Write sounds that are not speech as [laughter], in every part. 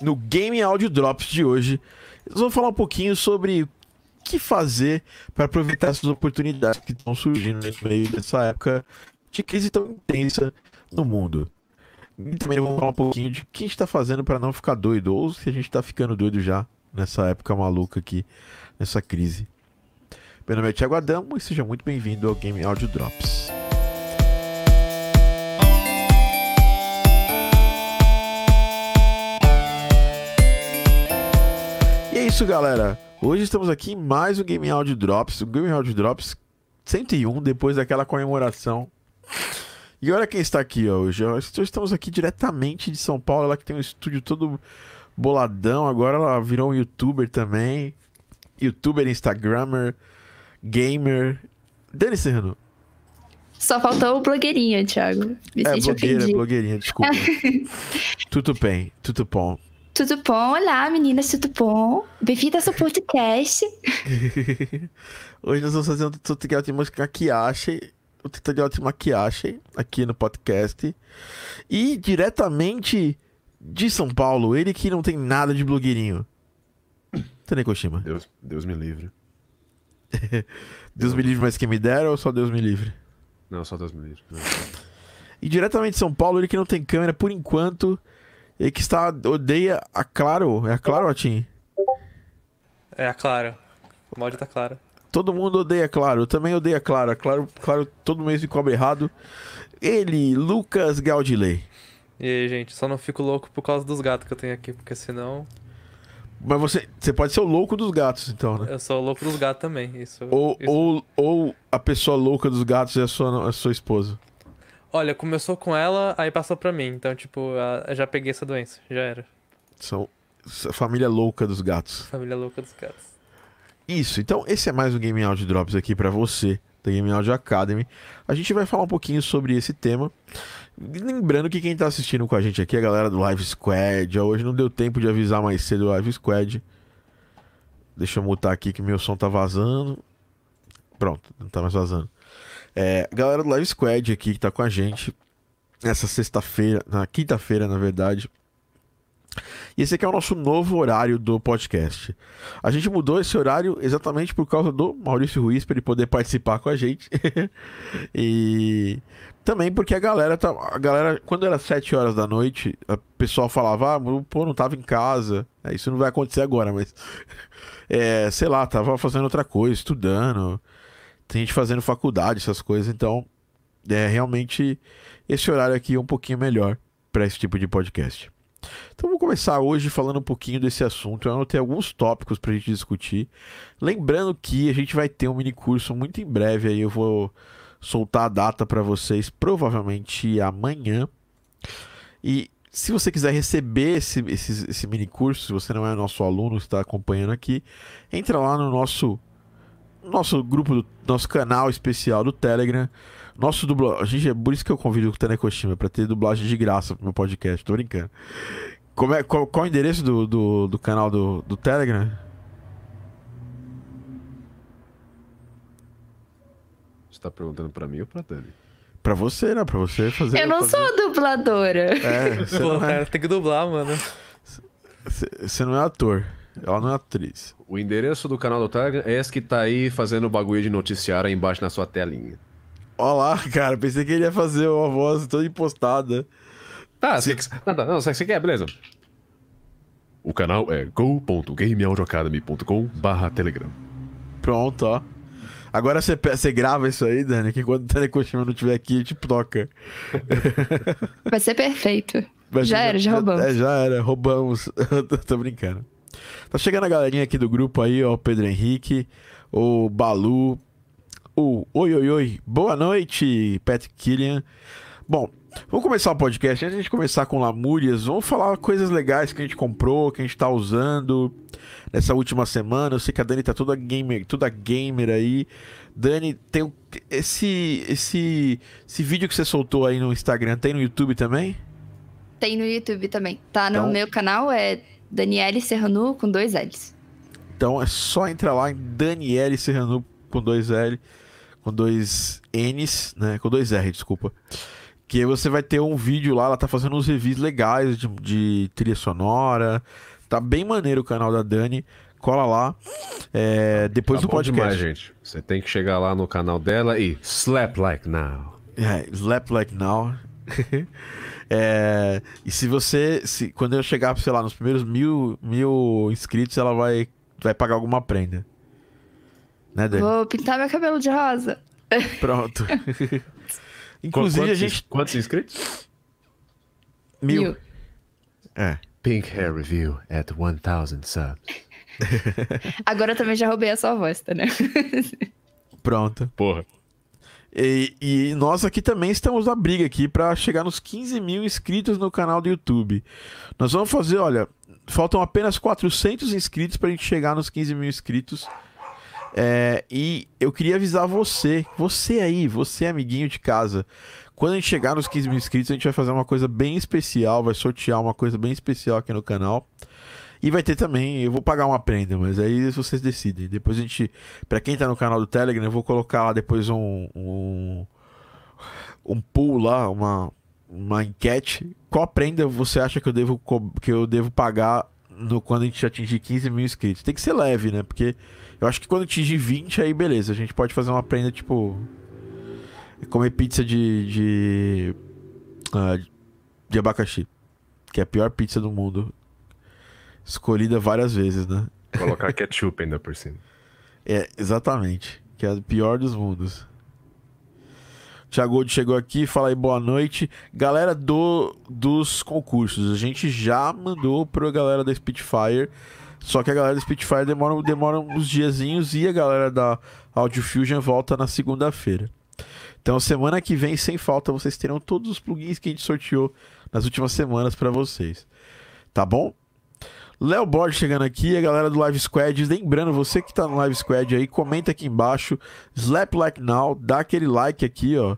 No Game Audio Drops de hoje, nós vamos falar um pouquinho sobre o que fazer para aproveitar essas oportunidades que estão surgindo no meio dessa época de crise tão intensa no mundo. E também vamos falar um pouquinho de o que a gente está fazendo para não ficar doido, ou se a gente está ficando doido já nessa época maluca aqui, nessa crise. Meu nome é Thiago Adamo e seja muito bem-vindo ao Game Audio Drops. Isso, galera. Hoje estamos aqui em mais um Game Audio Drops. O Game Audio Drops 101, depois daquela comemoração. E olha quem está aqui hoje. Hoje estamos aqui diretamente de São Paulo. Ela que tem um estúdio todo boladão. Agora ela virou um youtuber também. Youtuber, Instagrammer, gamer. Dani Serrano. Só faltou o blogueirinha, Thiago. Me É, blogueira, ofendida. blogueirinha, desculpa. tudo bem, tudo bom. Tudo bom? Olá, meninas, tudo bom? Bem-vindas ao podcast. [laughs] Hoje nós vamos fazer um tutorial de maquiagem, um tutorial de maquiagem aqui no podcast. E diretamente de São Paulo, ele que não tem nada de blogueirinho. [coughs] Tane Koshima. Deus, Deus me livre. [laughs] Deus me livre, mas quem me dera ou só Deus me livre? Não, só Deus me livre. Não. E diretamente de São Paulo, ele que não tem câmera por enquanto, ele que está odeia a Claro, é a Claro, Atim? É a Clara. O mod tá Clara. Todo mundo odeia Claro, eu também odeio a Claro. Claro, claro todo mês me cobra errado. Ele, Lucas Gaudilei. E aí, gente, só não fico louco por causa dos gatos que eu tenho aqui, porque senão Mas você, você pode ser o louco dos gatos, então, né? eu sou o louco dos gatos também. Isso, Ou, isso- ou, ou a pessoa louca dos gatos é a sua, a sua esposa. Olha, começou com ela, aí passou pra mim. Então, tipo, já peguei essa doença. Já era. São família louca dos gatos. Família louca dos gatos. Isso, então esse é mais um Game Audio Drops aqui pra você, da Game Audio Academy. A gente vai falar um pouquinho sobre esse tema. Lembrando que quem tá assistindo com a gente aqui é a galera do Live Squad. Hoje não deu tempo de avisar mais cedo o Live Squad. Deixa eu mutar aqui que meu som tá vazando. Pronto, não tá mais vazando. É, galera do Live Squad aqui que tá com a gente nessa sexta-feira, na quinta-feira, na verdade. E esse aqui é o nosso novo horário do podcast. A gente mudou esse horário exatamente por causa do Maurício Ruiz, para ele poder participar com a gente. [laughs] e também porque a galera tá. A galera, quando era 7 horas da noite, o pessoal falava, ah, pô, não tava em casa. É, isso não vai acontecer agora, mas. [laughs] É, sei lá, tava fazendo outra coisa, estudando. Tem gente fazendo faculdade, essas coisas, então. É realmente esse horário aqui é um pouquinho melhor para esse tipo de podcast. Então vamos começar hoje falando um pouquinho desse assunto. Eu anotei alguns tópicos pra gente discutir. Lembrando que a gente vai ter um mini curso muito em breve aí eu vou soltar a data para vocês provavelmente amanhã. E se você quiser receber esse, esse, esse mini curso, se você não é nosso aluno, está acompanhando aqui, entra lá no nosso nosso grupo, do, nosso canal especial do Telegram. Nosso dublagem, gente, é por isso que eu convido o Tanekoshima para ter dublagem de graça pro meu podcast, tô brincando. Como é, qual, qual é o endereço do, do, do canal do, do Telegram? Você tá perguntando pra mim ou pra Dani? Pra você, né? Pra você fazer. Eu não fazer- sou dubladora. É, você Pô, não é, cara, tem que dublar, mano. você não é ator. Ela não é atriz. O endereço do canal do Telegram é esse que tá aí fazendo o bagulho de noticiário aí embaixo na sua telinha. Olha lá, [laughs] cara, pensei que ele ia fazer uma voz toda impostada. Tá, você, não, não, não, você quer, beleza. O canal é go.gameaudioacademy.com barra telegram. Pronto, ó. Agora você, grava isso aí, Dani, que quando o Telecochima não estiver aqui, tipo, toca. Vai ser perfeito. Mas Já era, já roubamos. É, já era, roubamos. [laughs] tô, tô brincando. Tá chegando a galerinha aqui do grupo aí, ó, o Pedro Henrique, o Balu, o Oi Oi Oi, boa noite, Patrick Killian. Bom, vamos começar o podcast. Antes de a gente começar com Lamúrias, vamos falar coisas legais que a gente comprou, que a gente tá usando nessa última semana. Eu sei que a Dani tá toda gamer, toda gamer aí. Dani, tem esse, esse, esse vídeo que você soltou aí no Instagram, tem no YouTube também? Tem no YouTube também. Tá no Então- meu canal, é Daniele Serrano com dois L's. Então é só entrar lá em Daniele Serrano com dois L, com dois N's, né? Com dois R, desculpa. Que você vai ter um vídeo lá, ela tá fazendo uns reviews legais de, de trilha sonora. Tá bem maneiro o canal da Dani. Cola lá. É, depois Tá do podcast. demais, gente. Você tem que chegar lá no canal dela e slap like now. É, slap like now. [laughs] É, e se você. Se, quando eu chegar, sei lá, nos primeiros mil, mil inscritos, ela vai, vai pagar alguma prenda. Né, Dani? Vou pintar meu cabelo de rosa. Pronto. [laughs] Inclusive, a quantos, gente. Quantos inscritos? Mil. Mil. É. Pink Hair Review at 1000 subs. [laughs] Agora eu também já roubei a sua voz, tá, né? Pronto. Porra. E, e nós aqui também estamos na briga aqui para chegar nos 15 mil inscritos no canal do YouTube. Nós vamos fazer, olha, faltam apenas 400 inscritos para a gente chegar nos 15 mil inscritos. É, e eu queria avisar você, você aí, você amiguinho de casa, quando a gente chegar nos 15 mil inscritos, a gente vai fazer uma coisa bem especial, vai sortear uma coisa bem especial aqui no canal. E vai ter também, eu vou pagar uma prenda, mas aí vocês decidem. Depois a gente, Pra quem tá no canal do Telegram, eu vou colocar lá depois um um, um pool lá, uma uma enquete. Qual prenda você acha que eu devo que eu devo pagar no quando a gente atingir 15 mil inscritos? Tem que ser leve, né? Porque eu acho que quando atingir 20 aí beleza, a gente pode fazer uma prenda tipo comer pizza de de, ah, de abacaxi, que é a pior pizza do mundo. Escolhida várias vezes, né? Colocar ketchup ainda por cima. É, exatamente. Que é o pior dos mundos. Thiago Gold chegou aqui, fala aí boa noite. Galera do, dos concursos, a gente já mandou pra galera da Spitfire. Só que a galera da Spitfire demora, demora uns diazinhos e a galera da Audio Fusion volta na segunda-feira. Então, semana que vem, sem falta, vocês terão todos os plugins que a gente sorteou nas últimas semanas pra vocês. Tá bom? Léo Borges chegando aqui, a galera do Live Squad. Lembrando, você que tá no Live Squad aí, comenta aqui embaixo. Slap like now, dá aquele like aqui, ó.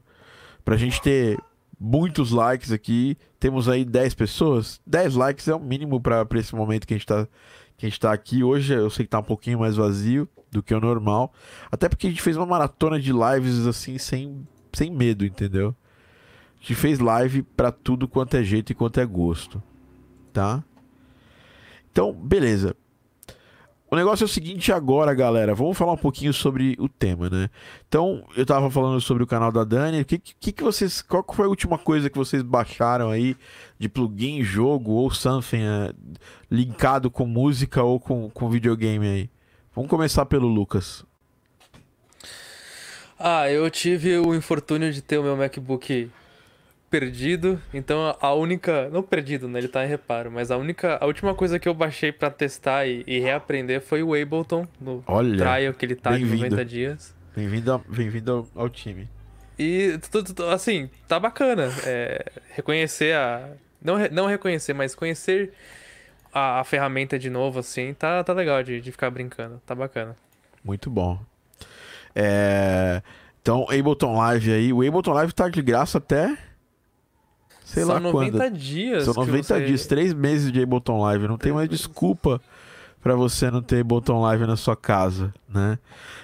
Pra gente ter muitos likes aqui. Temos aí 10 pessoas. 10 likes é o mínimo pra esse momento que a, gente tá, que a gente tá aqui. Hoje eu sei que tá um pouquinho mais vazio do que o normal. Até porque a gente fez uma maratona de lives assim, sem, sem medo, entendeu? A gente fez live pra tudo quanto é jeito e quanto é gosto. Tá? Então, beleza. O negócio é o seguinte agora, galera. Vamos falar um pouquinho sobre o tema, né? Então, eu tava falando sobre o canal da Dani. Que, que, que vocês. Qual foi a última coisa que vocês baixaram aí de plugin, jogo ou something é, linkado com música ou com, com videogame aí? Vamos começar pelo Lucas. Ah, eu tive o infortúnio de ter o meu MacBook perdido, então a única, não perdido, né, ele tá em reparo, mas a única, a última coisa que eu baixei pra testar e, e reaprender foi o Ableton no Olha, trial que ele tá de bem-vindo. 90 dias. Bem-vindo ao- bem-vindo ao, ao time. E assim, tá bacana. é, reconhecer a. Não, não reconhecer, mas conhecer a, a ferramenta de novo, assim, tá, tá legal de, de ficar brincando. Tá bacana. Muito bom. É, Então, Ableton Live aí. O Ableton Live tá de graça até. Sei São lá 90 quando. dias. São que 90 você- dias, 3 meses de Ableton Live. Não tem mais desculpa pra você não ter Ableton Live na sua casa, né?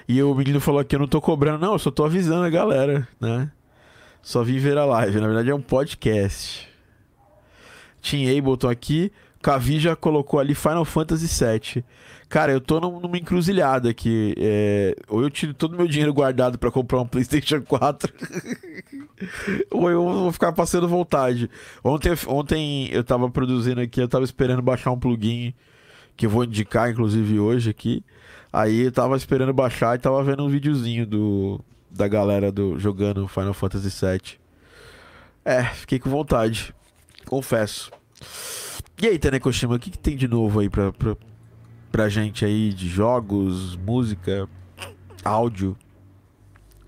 E o menino falou aqui, eu não tô cobrando, não, eu só tô avisando a galera, né? Só vim ver a live. Na verdade é um podcast. Tinha Ableton aqui. Cavi já colocou ali Final Fantasy VII. Cara, eu tô num- numa encruzilhada aqui. é, Ou eu tiro todo o meu dinheiro guardado pra comprar um PlayStation 4. [laughs] ou eu vou ficar passando vontade. Ontem, ontem eu tava produzindo aqui, eu tava esperando baixar um plugin que eu vou indicar, inclusive, hoje aqui. Aí eu tava esperando baixar e tava vendo um videozinho do, da galera do jogando Final Fantasy VII. É, fiquei com vontade. Confesso. E aí, Tanekoshima, o que, que tem de novo aí pra, pra, pra gente aí de jogos, música, áudio?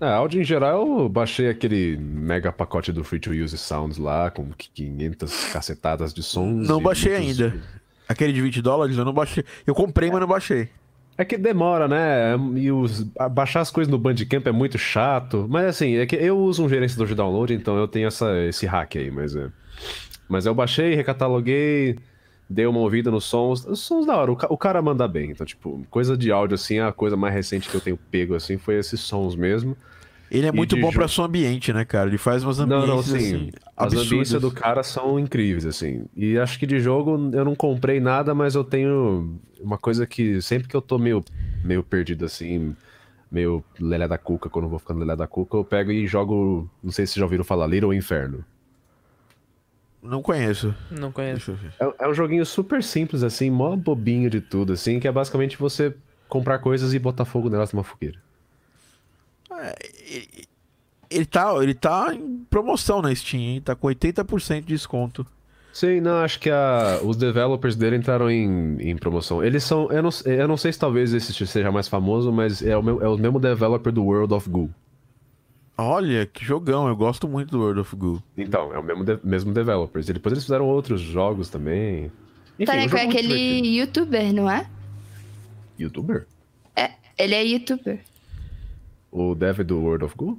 É, áudio em geral, eu baixei aquele mega pacote do Free to Use Sounds lá, com 500 cacetadas de sons. Não baixei muitos- ainda. Aquele de 20 dólares eu não baixei. Eu comprei, mas não baixei. É que demora, né? E os, baixar as coisas no Bandcamp é muito chato. Mas assim, é que eu uso um gerenciador de download, então eu tenho essa, esse hack aí, mas é. Mas eu baixei, recataloguei, dei uma ouvida nos sons. Os sons da hora, o, ca- o cara manda bem. Então, tipo, coisa de áudio assim, a coisa mais recente que eu tenho pego assim foi esses sons mesmo. Ele é E muito bom pra seu ambiente, né, cara? Ele faz umas Não, ambientes não, sim. assim, As ambiências do cara são incríveis, assim. E acho que de jogo eu não comprei nada, mas eu tenho uma coisa que sempre que eu tô meio, meio perdido, assim, meio lelé da cuca, quando eu vou ficando lelé da cuca, eu pego e jogo. Não sei se vocês já ouviram falar, Little Inferno. Não conheço. Não conheço. É, é um joguinho super simples, assim, mó bobinho de tudo, assim, que é basicamente você comprar coisas e botar fogo nelas numa fogueira. Ele, ele tá, ele tá em promoção na Steam, hein? Tá com 80% de desconto. Sim, não, acho que a- os developers dele entraram em, em promoção. Eles são. Eu não, eu não sei se talvez esse seja mais famoso, mas é o, meu- é o mesmo developer do World of Goo. Olha, que jogão. Eu gosto muito do World of Goo. Então, é o mesmo, de- mesmo developers. E depois eles fizeram outros jogos também. Enfim, Também um foi jogo muito divertido. aquele youtuber, não é? Youtuber? É, ele é youtuber. O dev do World of Goo?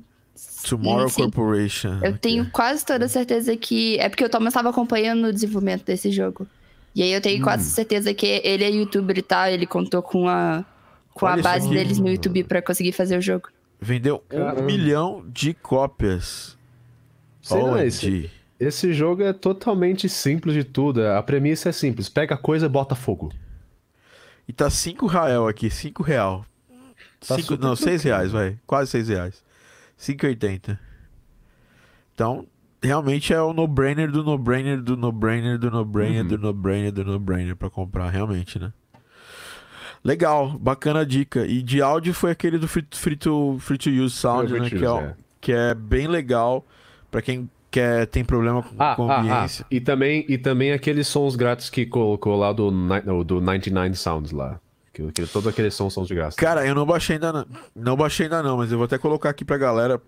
Tomorrow Sim. Corporation. Eu tenho quase toda certeza que. É porque o Thomas estava acompanhando o desenvolvimento desse jogo. E aí eu tenho Hum. quase certeza que ele é youtuber e tal. Ele contou com a, com Olha a base deles no YouTube pra conseguir fazer o jogo. Vendeu Caramba. um milhão de cópias. Sei esse, esse jogo é totalmente simples de tudo. A premissa é simples: pega a coisa e bota fogo. E tá 5 real aqui, 5 real. Tá Cinco, não, 6 tranquilo. reais, vai. Quase 6 reais. 5,80. Então, realmente é o no-brainer do no-brainer do no-brainer do no-brainer Uhum. do no-brainer do no-brainer pra comprar, realmente, né? Legal, bacana a dica. E de áudio foi aquele do Free, free, to, free to Use Sound, né? Que é, Use, o- é. que é bem legal pra quem quer, tem problema com, Ah, com ah, ah, ambiência. E também, e também aqueles sons grátis que colocou lá do, do 99 Sounds lá. Que, que todos aqueles sons são de graça. Cara, eu não baixei ainda não. Não baixei ainda não, mas eu vou até colocar aqui pra galera.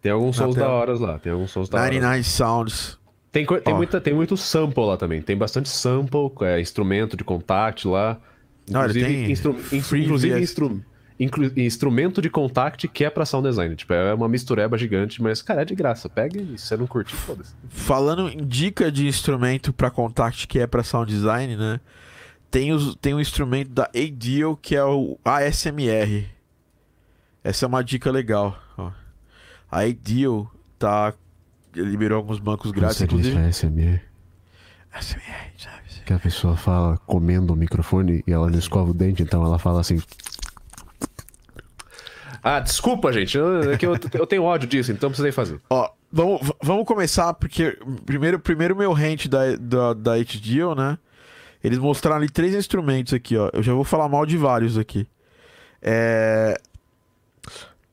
tem alguns sons da tela. hora lá. Tem alguns sons da hora. 99 Sounds. Tem, tem, muita, tem muito sample lá também. Tem bastante sample, é, instrumento de contact lá. Não, ele Inclusive, tem instru- in- inclusive VS. instru- inclu- instrumento de contact que é pra sound design. Tipo, é uma mistureba gigante, mas, cara, é de graça. Pega e se você não curtir, foda-se. Falando em dica de instrumento pra contact que é pra sound design, né? Tem, os, tem um instrumento da ADIO que é o ASMR. Essa é uma dica legal. Ó. A ADIO tá liberou alguns bancos grátis, inclusive. ASMR, ASMR? Que a pessoa fala comendo o microfone e ela não escova o dente, então ela fala assim. Ah, desculpa, gente. eu- É que eu, eu tenho ódio disso, então precisei fazer. Ó, vamos, vamos começar, porque primeiro, primeiro meu rant da, da, da HDO, né? Eles mostraram ali três instrumentos aqui, ó. Eu já vou falar mal de vários aqui. É...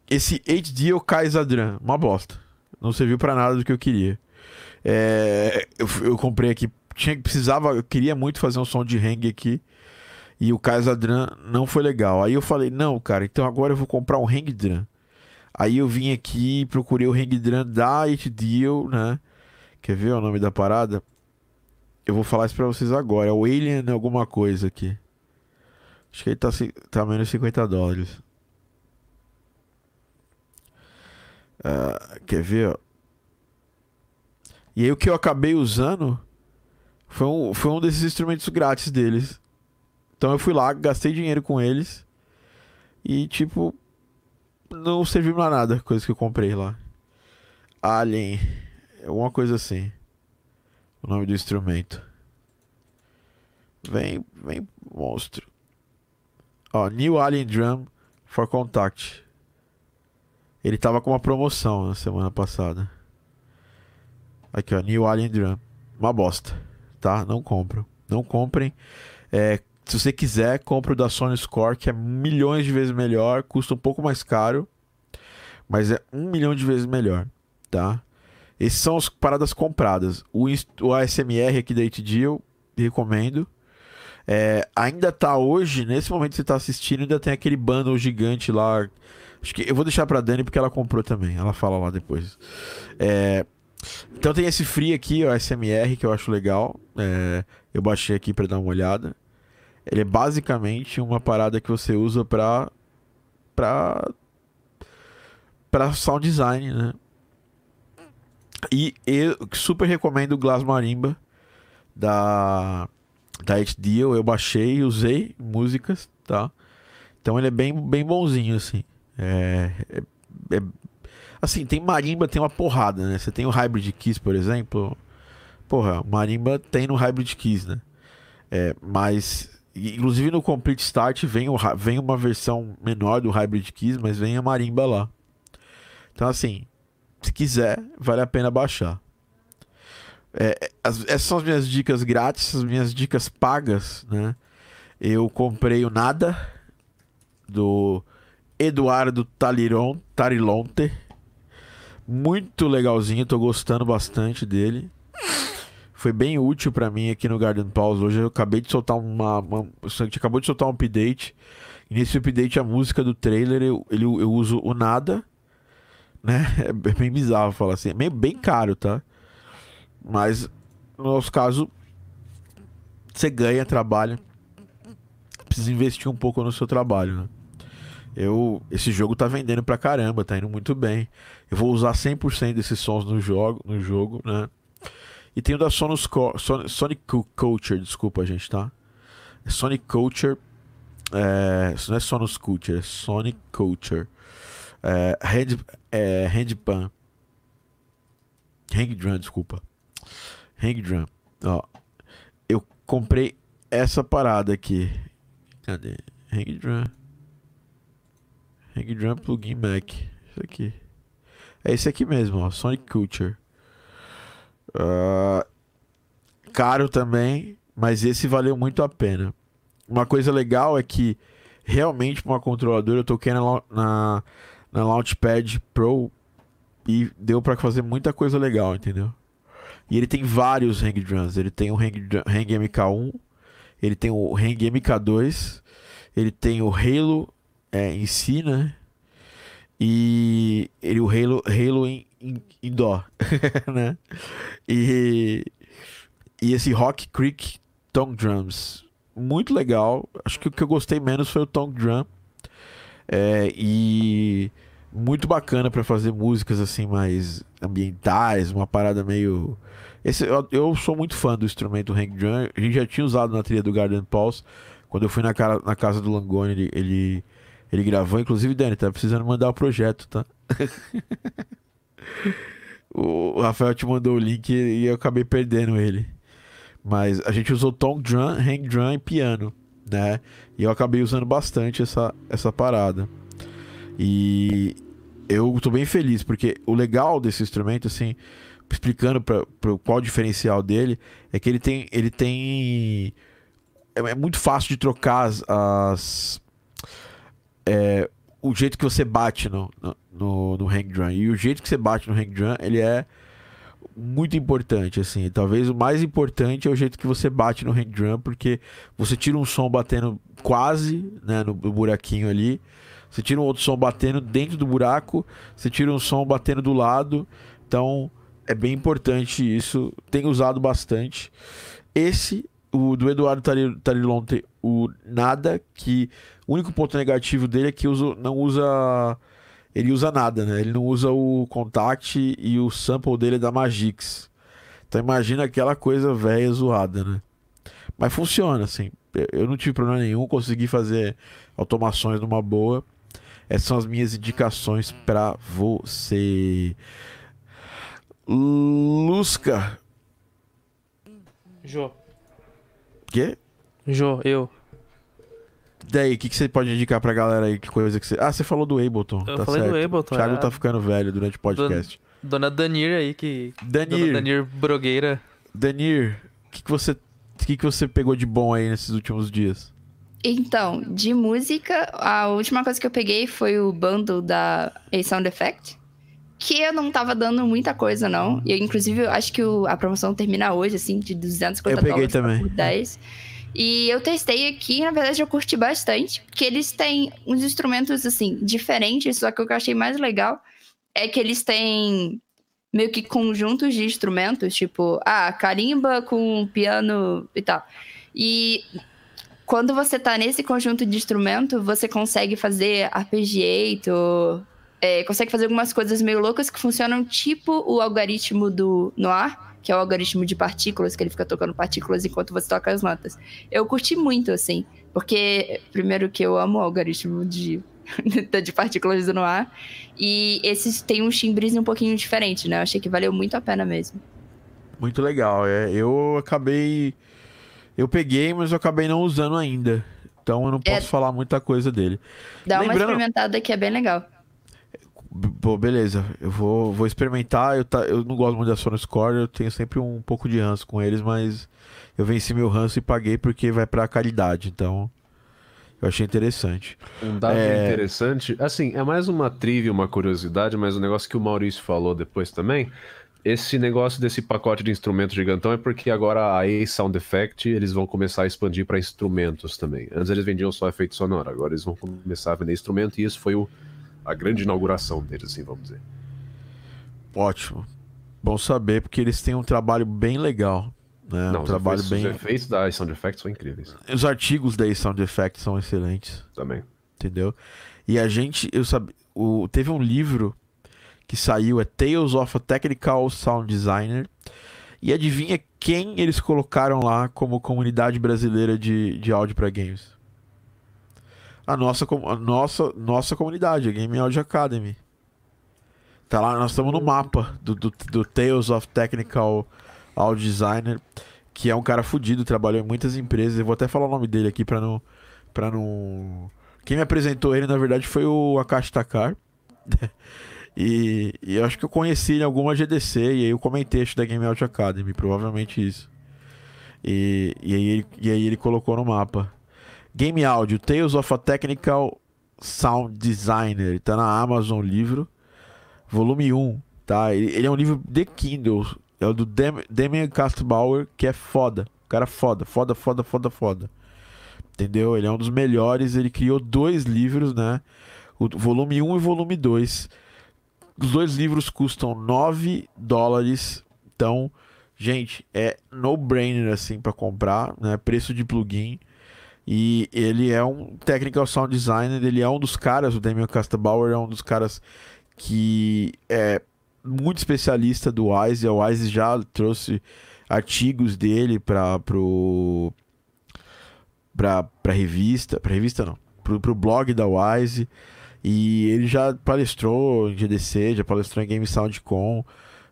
Esse HDO Kaisadran, uma bosta. Não serviu pra nada do que eu queria. É... Eu, eu comprei aqui, tinha, precisava, eu queria muito fazer um som de hang aqui. E o Kaisadran não foi legal. Aí eu falei, não, cara, então agora eu vou comprar um hang drum. Aí eu vim aqui, procurei o hang drum da HDO, né? Quer ver o nome da parada? Eu vou falar isso pra vocês agora. É o Alien alguma coisa aqui. Acho que ele tá, tá menos 50 dólares. Ah, quer ver? E aí o que eu acabei usando foi um, foi um desses instrumentos grátis deles. Então eu fui lá, gastei dinheiro com eles. E tipo, não serviu pra nada, coisa que eu comprei lá. Alien, alguma coisa assim. O nome do instrumento. Vem, vem, monstro. Ó, New Alien Drum for Contact. Ele tava com uma promoção na semana passada. Aqui, ó, New Alien Drum. Uma bosta, tá? Não compro. Não comprem. É, se você quiser, compre o da Sony Score, que é milhões de vezes melhor, custa um pouco mais caro, mas é um milhão de vezes melhor, tá? Esses são as paradas compradas. O, o ASMR aqui da eu recomendo. É, ainda tá hoje, nesse momento que você tá assistindo, ainda tem aquele bundle gigante lá. Acho que eu vou deixar pra Dani porque ela comprou também. Ela fala lá depois. É, então tem esse free aqui, o ASMR, que eu acho legal. É, eu baixei aqui pra dar uma olhada. Ele é basicamente uma parada que você usa pra. pra. pra sound design, né? E eu super recomendo o Glass Marimba da. da HDO. Eu baixei usei músicas, tá? Então ele é bem, bem bonzinho, assim. É, é, é- Assim, tem marimba, tem uma porrada, né? Você tem o Hybrid Keys, por exemplo. Porra, marimba tem no Hybrid Keys, né? É, mas, inclusive no Complete Start vem, o, vem uma versão menor do Hybrid Keys, mas vem a marimba lá. Então, assim, se quiser, vale a pena baixar. É, as- essas são as minhas dicas grátis, as minhas dicas pagas, né? Eu comprei o Nada, do Eduardo Taliron, Tarilonte. Muito legalzinho, tô gostando bastante dele. Foi bem útil pra mim aqui no Garden Pause. Hoje eu acabei de soltar uma, uma. Acabou de soltar um update. E nesse update, a música do trailer, eu, ele, eu uso o nada. Né? [laughs] É bem bizarro falar assim. É meio bem caro, tá? Mas no nosso caso, você ganha, trabalha. Precisa investir um pouco no seu trabalho, né? Eu, esse jogo tá vendendo pra caramba, tá indo muito bem. Eu vou usar 100% desses sons no jogo, no jogo, né? E tem o da Sonos Co- Son- Sonic Culture, desculpa, gente, tá? É Sonic Culture. É, não é Sonos Culture, é Sonic Culture. É, hand, é. Hang Drum, desculpa. Hang Drum. Ó, eu comprei essa parada aqui. Cadê? Hang Drum. Hang Drum Plugin Mac. Isso aqui. É esse aqui mesmo, ó. Sonic Culture. Ah, caro também, mas esse valeu muito a pena. Uma coisa legal é que realmente para uma controladora eu toquei na, na, na Launchpad Pro e deu para fazer muita coisa legal, entendeu? E ele tem vários hang drums. Ele tem o hang, hang MK1, ele tem o hang MK2, ele tem o Halo é, em si, né? E ele, o Halo, Halo em, em, em dó, [laughs] né? E, e esse Rock Creek Tongue Drums, muito legal. Acho que o que eu gostei menos foi o Tongue Drum. É, e muito bacana para fazer músicas assim mais ambientais, uma parada meio. Esse, eu, eu sou muito fã do instrumento Hang Drum. A gente já tinha usado na trilha do Garden Pulse. Quando eu fui na, cara, na casa do Langoni, ele, ele, ele gravou. Inclusive, Dani, tá precisando mandar o projeto, tá? [laughs] o Rafael te mandou o link e eu acabei perdendo ele. Mas a gente usou Tongue Drum, Hang Drum e piano, né? E eu acabei usando bastante essa, essa parada. E eu tô bem feliz, porque o legal desse instrumento, assim, explicando para qual o diferencial dele, é que ele tem. Ele tem. É, é muito fácil de trocar as. as- é, o jeito que você bate no, no, no, hang drum. E o jeito que você bate no hang drum, ele é muito importante, assim. Talvez o mais importante é o jeito que você bate no hang drum, porque você tira um som batendo quase, né, no, no buraquinho ali. Você tira um outro som batendo dentro do buraco, você tira um som batendo do lado. Então, é bem importante isso. Tenho usado bastante. Esse, o do Eduardo Tari- Tarilonte, o nada, que o único ponto negativo dele é que usa, não usa. Ele usa nada, né? Ele não usa o contact e o sample dele é da Magix. Então imagina aquela coisa velha zoada, né? Mas funciona, assim. Eu- não tive problema nenhum, consegui fazer automações numa boa. Essas são as minhas indicações pra você. Lusca. Jô. Quê? Jô, eu. Daí, o que, que você pode indicar pra galera aí? Que coisa que você. Ah, você falou do Ableton. Eu tá falei do certo. Ableton, O Thiago é. tá ficando velho durante o podcast. Dona Danir aí, que. Dona Danir, Danir Brogueira. Danir, o que, que você. O que, que você pegou de bom aí nesses últimos dias? Então, de música, a última coisa que eu peguei foi o bundle da A Sound Effect. Que eu não tava dando muita coisa, não. E inclusive, eu acho que o- a promoção termina hoje, assim, de 250 Eu peguei dólares também. por 10. E eu testei aqui, na verdade eu curti bastante, porque eles têm uns instrumentos, assim, diferentes, só que o que eu achei mais legal é que eles têm meio que conjuntos de instrumentos, tipo, ah, carimba com piano e tal. E quando você tá nesse conjunto de instrumento, você consegue fazer arpeggiator, é, consegue fazer algumas coisas meio loucas que funcionam tipo o algoritmo do Noir, que é o algoritmo de partículas, que ele fica tocando partículas enquanto você toca as notas. Eu curti muito, assim, porque, primeiro que eu amo o algoritmo de [laughs] de partículas no ar. E esses têm um chimbrize um pouquinho diferente, né? Eu achei que valeu muito a pena mesmo. Muito legal. É, eu acabei. Eu peguei, mas eu acabei não usando ainda. Então eu não posso É. falar muita coisa dele. Dá uma Lembrando- experimentada que é bem legal. Pô, beleza. Eu vou, vou experimentar. Eu, tá, eu não gosto muito da Sony Score, eu tenho sempre um pouco de ranço com eles, mas eu venci meu ranço e paguei porque vai pra caridade. Então, eu achei interessante. Um dado É. interessante, assim, é mais uma trivia, uma curiosidade, mas um negócio que o Maurício falou depois também. Esse negócio desse pacote de instrumentos gigantão é porque agora a Ace Sound Effect eles vão começar a expandir para instrumentos também. Antes eles vendiam só efeito sonoro, agora eles vão começar a vender instrumento e isso foi o- a grande inauguração deles, assim, vamos dizer. Ótimo. Bom saber, porque eles têm um trabalho bem legal. Né? Não, um os trabalho efeitos, bem. os efeitos da Sound Effects são incríveis Os artigos da Sound Effects são excelentes. também. entendeu? E a gente, eu sabe, o, teve um livro que saiu, é Tales of a Technical Sound Designer. E adivinha quem eles colocaram lá como comunidade brasileira de, de áudio para games? A nossa, a nossa, nossa comunidade, a Game Audio Academy. Tá lá, nós estamos no mapa do, do, do Tales of Technical Audio Designer, que é um cara fudido, trabalhou em muitas empresas. Eu vou até falar o nome dele aqui para não, pra não quem me apresentou ele, na verdade, foi o Akashi Takar. [laughs] e, e eu acho que eu conheci ele em alguma GDC, e aí eu comentei acho, da Game Out Academy, provavelmente isso. E, e, aí, ele- e aí ele colocou no mapa. Game Audio, Tales of a Technical Sound Designer. Tá na Amazon o livro. Volume 1, tá? Ele, é um livro de Kindle. É o do Dem Damian Kastbauer, que é foda. Cara foda, foda, foda, foda, foda. Entendeu? Ele é um dos melhores. Ele criou dois livros, né? O volume 1 e volume 2. Os dois livros custam 9 dólares. Então, gente, é no-brainer assim para comprar, né? Preço de plugin. E ele é um technical sound designer, ele é um dos caras, o Damian Kastabauer é um dos caras que é muito especialista do Wise. A Wise já trouxe artigos dele para pro pra, pra revista, pra revista não, pro, pro blog da Wise. E ele já palestrou em GDC, já palestrou em Game Sound Com.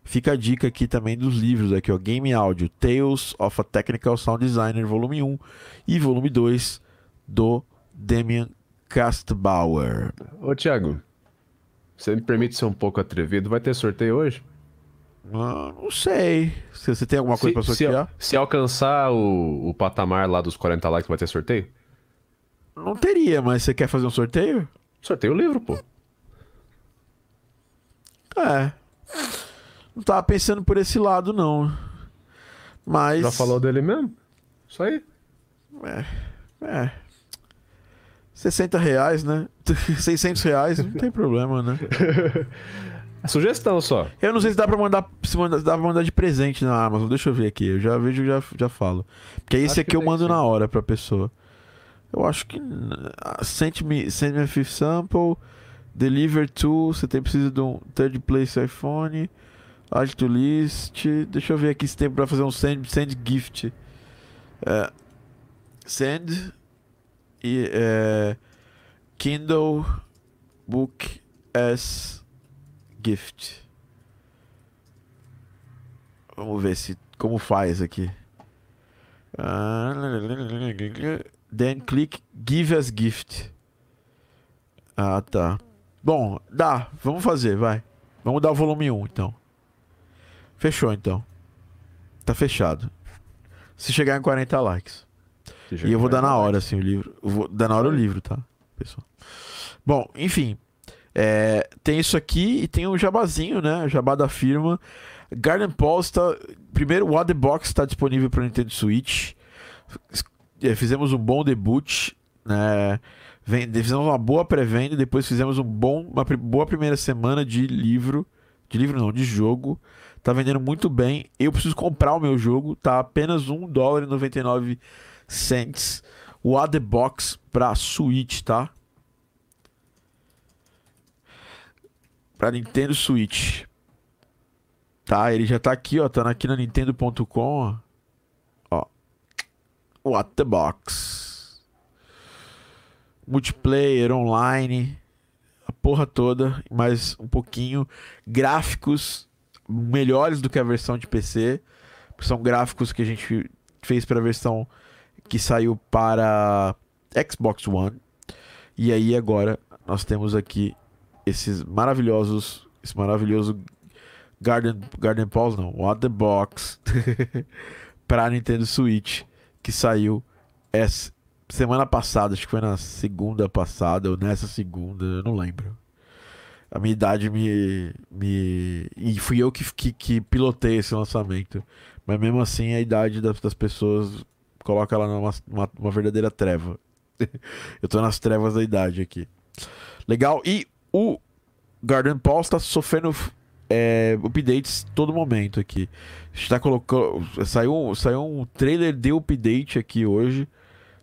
Fica a dica aqui também dos livros aqui, ó, Game Audio, Tales of a Technical Sound Designer, volume 1 e volume 2 do Damian Kastbauer. Ô, Thiago, você me permite ser um pouco atrevido? Vai ter sorteio hoje? Ah, não sei. Se você tem alguma coisa pra se, sortear? se alcançar o, o patamar lá dos 40 likes, vai ter sorteio? Não teria, mas você quer fazer um sorteio? Sorteio o livro, pô. É. Não tava pensando por esse lado, não. Mas. Já falou dele mesmo? Isso aí. É. 60 reais, né? [laughs] 600 reais, não tem problema, né? É [laughs] sugestão só. Eu não sei se dá pra mandar, se manda- dá pra mandar de presente na Amazon. Deixa eu ver aqui. Eu já vejo e já, já falo. Porque esse Acho aqui eu mando sim. na hora pra pessoa. Eu acho que. ah, Send me, send me a fifth sample. Deliver to. Você tem precisa de um third place iPhone. Add to list. Deixa eu ver aqui se tem pra fazer um send, send gift. É, send. E, é, Kindle Book as gift. Vamos ver se como faz aqui. Then click give as gift. Ah, tá. Bom, dá. Vamos fazer, vai. Vamos dar o volume 1, então. Fechou, então. Tá fechado. Se chegar em 40 likes. E eu vou dar na hora, assim, o livro. Eu vou dar na hora o livro, tá, pessoal? Bom, enfim. É, tem isso aqui e tem o jabazinho, né? O jabá da firma. Garden está. Primeiro, o the Box está disponível para Nintendo Switch. É, Fizemos um bom debut, né? Fizemos uma boa pré-venda, depois fizemos um bom, uma boa primeira semana de livro. De livro não, de jogo. Tá vendendo muito bem. Eu preciso comprar o meu jogo. Tá apenas 1 dólar e 99 cents. O the Box pra Switch, tá? Pra Nintendo Switch. Tá, ele já tá aqui, ó. Tá aqui na Nintendo.com, ó. Ó. What the Box. Multiplayer, online. porra toda, mas um pouquinho. Gráficos melhores do que a versão de PC. São gráficos que a gente fez para a versão que saiu para Xbox One. E aí agora nós temos aqui esses maravilhosos, esse maravilhoso Garden Garden Pause não, What the Box [laughs] para Nintendo Switch que saiu essa semana passada, acho que foi na segunda passada ou nessa segunda, eu não lembro. A minha idade me. me... E fui eu que, que, que pilotei esse lançamento. Mas mesmo assim, a idade das, das pessoas coloca ela numa uma, uma verdadeira treva. [laughs] eu tô nas trevas da idade aqui. Legal. E o Garden Pulse está sofrendo é, updates todo momento aqui. Está colocando. Saiu, saiu um trailer de update aqui hoje.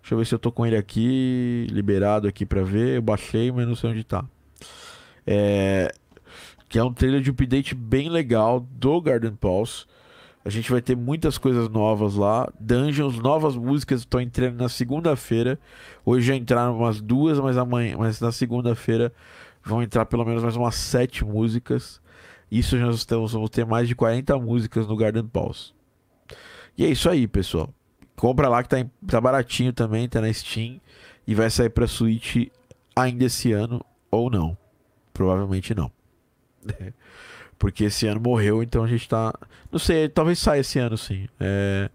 Deixa eu ver se eu tô com ele aqui, liberado aqui para ver. Eu baixei, mas não sei onde tá. É, que é um trailer de update bem legal do Garden Pulse. A gente vai ter muitas coisas novas lá. Dungeons, novas músicas estão entrando na segunda-feira. Hoje já entraram umas duas, mas amanhã, mas na segunda-feira vão entrar pelo menos mais umas sete músicas. Isso nós temos, vamos ter mais de 40 músicas no Garden Pulse. E é isso aí, pessoal. Compra lá que tá, tá baratinho também, tá na Steam. E vai sair pra Switch ainda esse ano ou não. Provavelmente não. Porque esse ano morreu, então a gente tá. Não sei, talvez saia esse ano sim. É...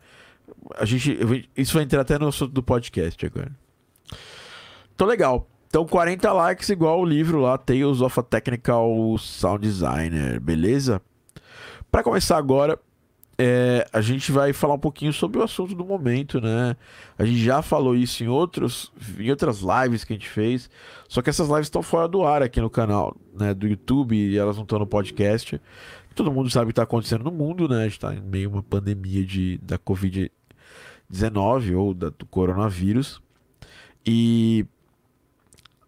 A gente. Isso vai entrar até no assunto do podcast agora. Então legal. Então 40 likes igual o livro lá, Tales of a Technical Sound Designer, beleza? Para começar agora, é, a gente vai falar um pouquinho sobre o assunto do momento, né? A gente já falou isso em, outros, em outras lives que a gente fez, só que essas lives estão fora do ar aqui no canal né, do YouTube e elas não estão no podcast. Todo mundo sabe o que está acontecendo no mundo, né? A gente está em meio a uma pandemia de, da Covid-19 ou da, do coronavírus. E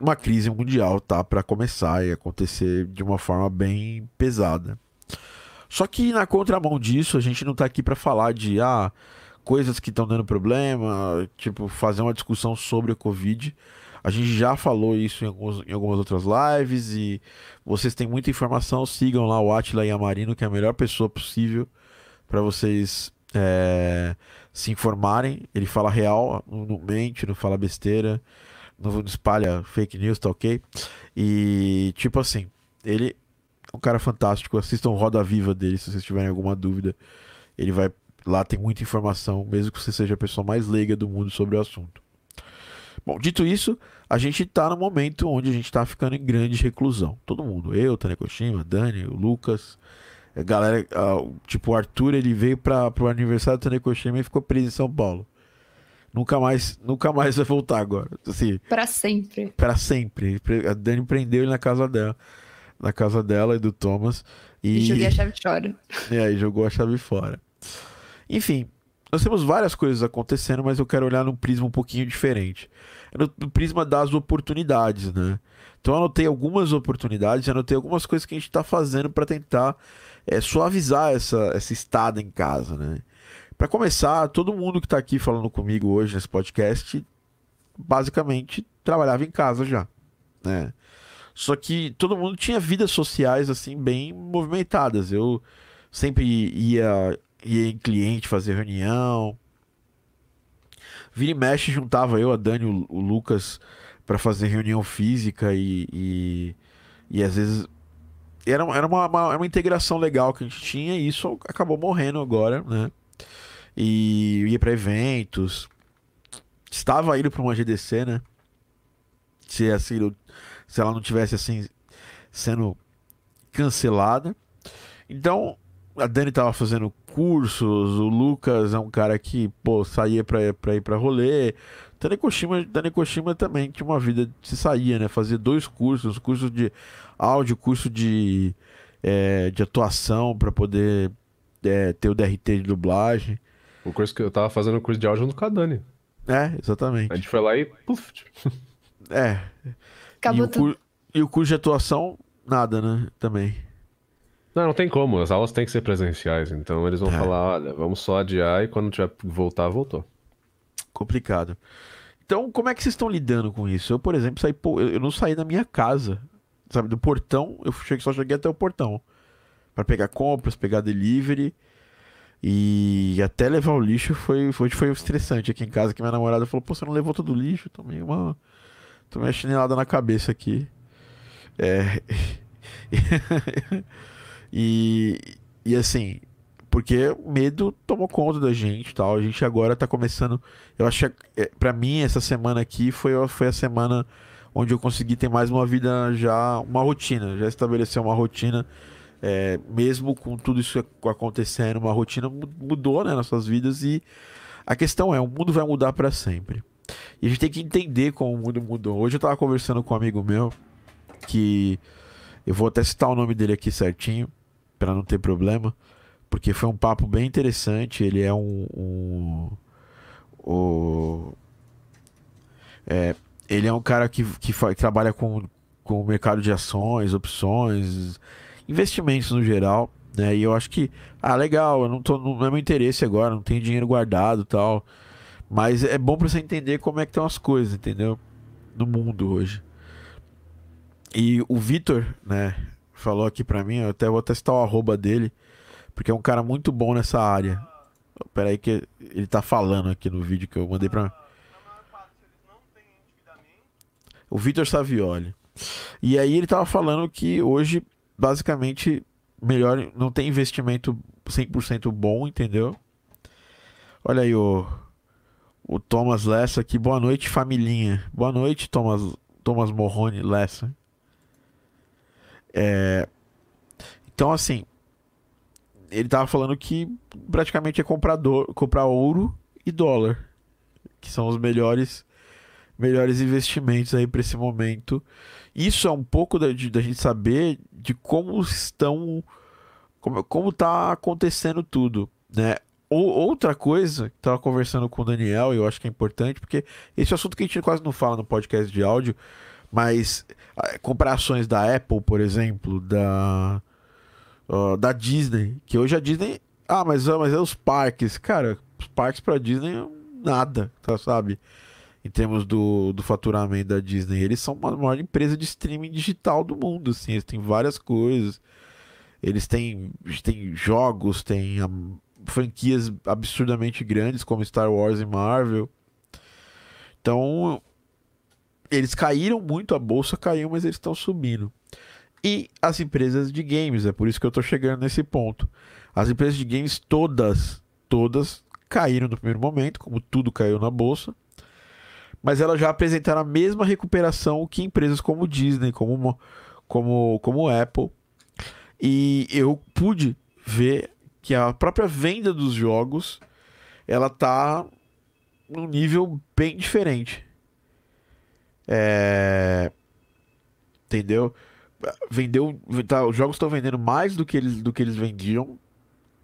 uma crise mundial tá para começar e acontecer de uma forma bem pesada. Só que na contramão disso, a gente não tá aqui para falar de ah, coisas que estão dando problema, tipo, fazer uma discussão sobre a Covid. A gente já falou isso em, alguns, em algumas outras lives e vocês têm muita informação. Sigam lá o Atila Yamarino, que é a melhor pessoa possível para vocês é, se informarem. Ele fala real, não mente, não fala besteira, não espalha fake news, tá ok? E, tipo assim, ele um cara fantástico. Assistam Roda Viva dele se vocês tiverem alguma dúvida. Ele vai lá, tem muita informação, mesmo que você seja a pessoa mais leiga do mundo sobre o assunto. Bom, dito isso, a gente tá no momento onde a gente tá ficando em grande reclusão. Todo mundo, eu, Tânia Koshima, Dani, o Lucas, a galera, tipo, o Arthur, ele veio para pro aniversário do Tânia Koshima e ficou preso em São Paulo. Nunca mais, nunca mais vai voltar agora. Assim, para sempre. Para sempre. A Dani prendeu ele na casa dela na casa dela e do Thomas. E, e joguei a chave [laughs] fora. É, e jogou a chave fora. Enfim, nós temos várias coisas acontecendo, mas eu quero olhar num prisma um pouquinho diferente. É no, no prisma das oportunidades, né? Então eu anotei algumas oportunidades, anotei algumas coisas que a gente está fazendo para tentar é, suavizar essa, essa estada em casa, né? Para começar, todo mundo que está aqui falando comigo hoje nesse podcast, basicamente trabalhava em casa já, né? Só que todo mundo tinha vidas sociais assim bem movimentadas. Eu sempre ia, ia em cliente fazer reunião. Vira e mexe juntava eu, a Dani, o, o Lucas para fazer reunião física e, e, e às vezes era, era uma, uma, uma, integração legal que a gente tinha e isso acabou morrendo agora, né? E ia para eventos. Estava indo para uma GDC, né? Se assim, se ela não tivesse assim sendo cancelada. Então, a Dani tava fazendo cursos, o Lucas é um cara que, pô, saía pra, pra ir pra rolê. Tanekoshima, Tanekoshima também tinha uma vida se saía, né? Fazia dois cursos, curso de áudio, curso de, é, de atuação para poder é, ter o DRT de dublagem. O curso que eu tava fazendo o curso de áudio junto com a Dani. É, exatamente. A gente foi lá e. Puf. [laughs] É. Acabou e, o tudo. e o curso de atuação, nada, né? Também. Não, não tem como. As aulas têm que ser presenciais. Então eles vão É. falar: olha, vamos só adiar e quando tiver que voltar, voltou. Complicado. Então, como é que vocês estão lidando com isso? Eu, por exemplo, saí, eu não saí da minha casa sabe, do portão, eu cheguei, só cheguei até o portão. Pra pegar compras, pegar delivery. E até levar o lixo foi, foi, foi estressante aqui em casa, que minha namorada falou, pô, você não levou todo o lixo? Tomei uma. Tomei uma chinelada na cabeça aqui. É. [laughs] e, e assim, porque o medo tomou conta da gente tal. A gente agora tá começando. Eu acho que é, pra mim, essa semana aqui foi, foi a semana onde eu consegui ter mais uma vida já, uma rotina, já estabelecer uma rotina. É, mesmo com tudo isso acontecendo, uma rotina mudou né, nossas vidas e a questão é, o mundo vai mudar para sempre. E a gente tem que entender como o mundo mudou. Hoje eu tava conversando com um amigo meu que eu vou até citar o nome dele aqui certinho, para não ter problema, porque foi um papo bem interessante. Ele é um. um, um é, ele é um cara que, que, que trabalha com, com o mercado de ações, opções, investimentos no geral. Né? E eu acho que, ah, legal, eu não, tô, não é meu interesse agora, não tenho dinheiro guardado tal. Mas é bom para você entender como é que estão as coisas, entendeu? No mundo hoje. E o Vitor, né, falou aqui pra mim, eu até vou testar o arroba dele, porque é um cara muito bom nessa área. Pera aí que ele tá falando aqui no vídeo que eu mandei pra... O Vitor Savioli. E aí ele tava falando que hoje, basicamente, melhor não tem investimento 100% bom, entendeu? Olha aí o, o Thomas Lessa aqui. Boa noite, familhinha. Boa noite, Thomas, Thomas Morrone Lessa. É... Então, assim, ele tava falando que praticamente é comprar ouro e dólar, que são os melhores melhores investimentos aí para esse momento. Isso é um pouco da, de, da gente saber de como estão como, como tá acontecendo tudo, né? Ou, outra coisa, tava conversando com o Daniel, e eu acho que é importante, porque esse é assunto que a gente quase não fala no podcast de áudio, mas ah, comparações da Apple, por exemplo, da, uh, da Disney, que hoje a Disney. Ah, mas, ah, mas é os parques. Cara, os parques pra Disney é nada, tá, sabe? Em termos do, do faturamento da Disney. Eles são a maior empresa de streaming digital do mundo, assim. Eles têm várias coisas. Eles têm, têm jogos, têm franquias absurdamente grandes como Star Wars e Marvel. Então, eles caíram muito, a bolsa caiu, mas eles estão subindo. E as empresas de games, é por isso que eu estou chegando nesse ponto. As empresas de games todas, todas caíram no primeiro momento, como tudo caiu na bolsa. Mas elas já apresentaram a mesma recuperação que empresas como Disney, como, como, como Apple. E eu pude ver que a própria venda dos jogos ela tá num nível bem diferente. É... Entendeu? Vendeu. Tá, os jogos estão vendendo mais do que eles, do que eles vendiam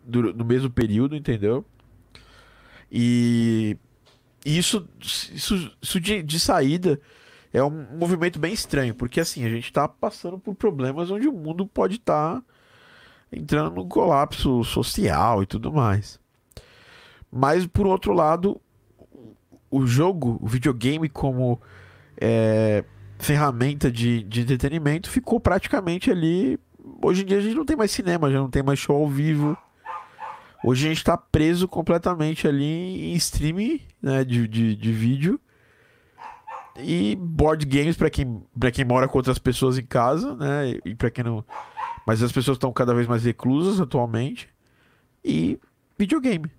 do, no mesmo período, entendeu? E isso, isso, isso de, de saída é um movimento bem estranho, porque assim, a gente está passando por problemas onde o mundo pode estar tá entrando num colapso social e tudo mais. Mas por outro lado, o jogo, o videogame como é, ferramenta de, de entretenimento ficou praticamente ali. Hoje em dia a gente não tem mais cinema, já não tem mais show ao vivo. Hoje a gente está preso completamente ali em streaming né, de, de, de vídeo. E board games para quem, quem mora com outras pessoas em casa, né? E para quem não. Mas as pessoas estão cada vez mais reclusas atualmente. E videogame,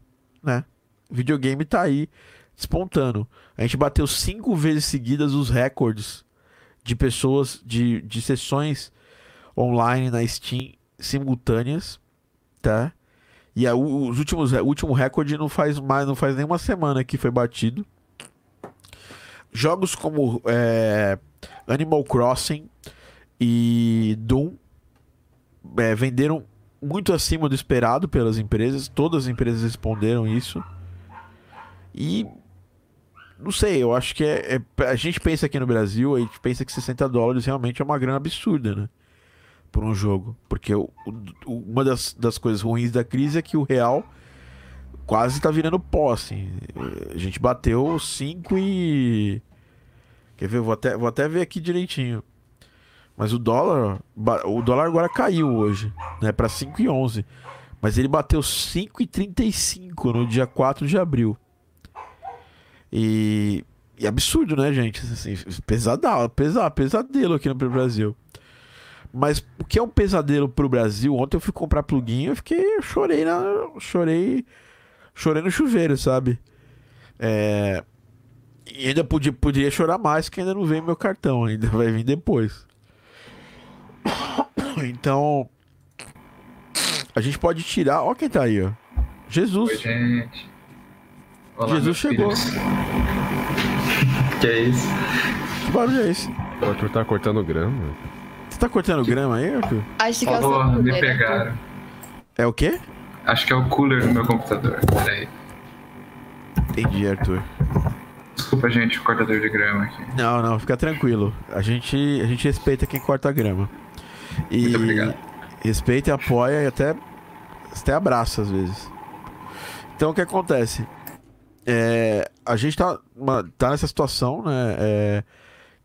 né? Videogame tá aí despontando. A gente bateu cinco vezes seguidas os recordes de pessoas, de, de sessões online na Steam simultâneas, tá? E a, os últimos, o último recorde não faz mais, não faz nem uma semana que foi batido. Jogos como é, Animal Crossing e Doom é, venderam muito acima do esperado pelas empresas. Todas as empresas responderam isso. E não sei, eu acho que é, é, A gente pensa aqui no Brasil, a gente pensa que 60 dólares realmente é uma grana absurda, né? Por um jogo. Porque o, o, uma das, das coisas ruins da crise é que o real quase tá virando pó, assim. A gente bateu 5 e. Quer ver? Vou até, vou até ver aqui direitinho. Mas o dólar, o dólar agora caiu hoje, né, para 5,11. Mas ele bateu 5,35 no dia 4 de abril. E, e absurdo, né, gente? Assim, pesadelo, pesa, pesadelo aqui no Brasil. Mas o que é um pesadelo pro Brasil? Ontem eu fui comprar plugin, eu fiquei, eu chorei na, chorei, chorei no chuveiro, sabe? É, e ainda podia, poderia chorar mais, que ainda não veio meu cartão, ainda [laughs] vai vir depois. [coughs] Então, a gente pode tirar. Ó, quem tá aí, ó. Oi, Jesus. gente. Olá, Jesus chegou. filhos. [laughs] Que é isso? Que barulho é esse? O Arthur tá cortando grama. Você tá cortando grama aí, Arthur? Acho que é o me Arthur. pegaram. É o quê? Acho que é o cooler do meu computador. Peraí. Entendi, Arthur. Desculpa, gente, o cortador de grama aqui. Não, não, fica tranquilo. A gente, a gente respeita quem corta a grama. E Muito obrigado. respeita e apoia e até, até abraça às vezes. Então o que acontece? É, a gente tá, uma- tá nessa situação, né? é,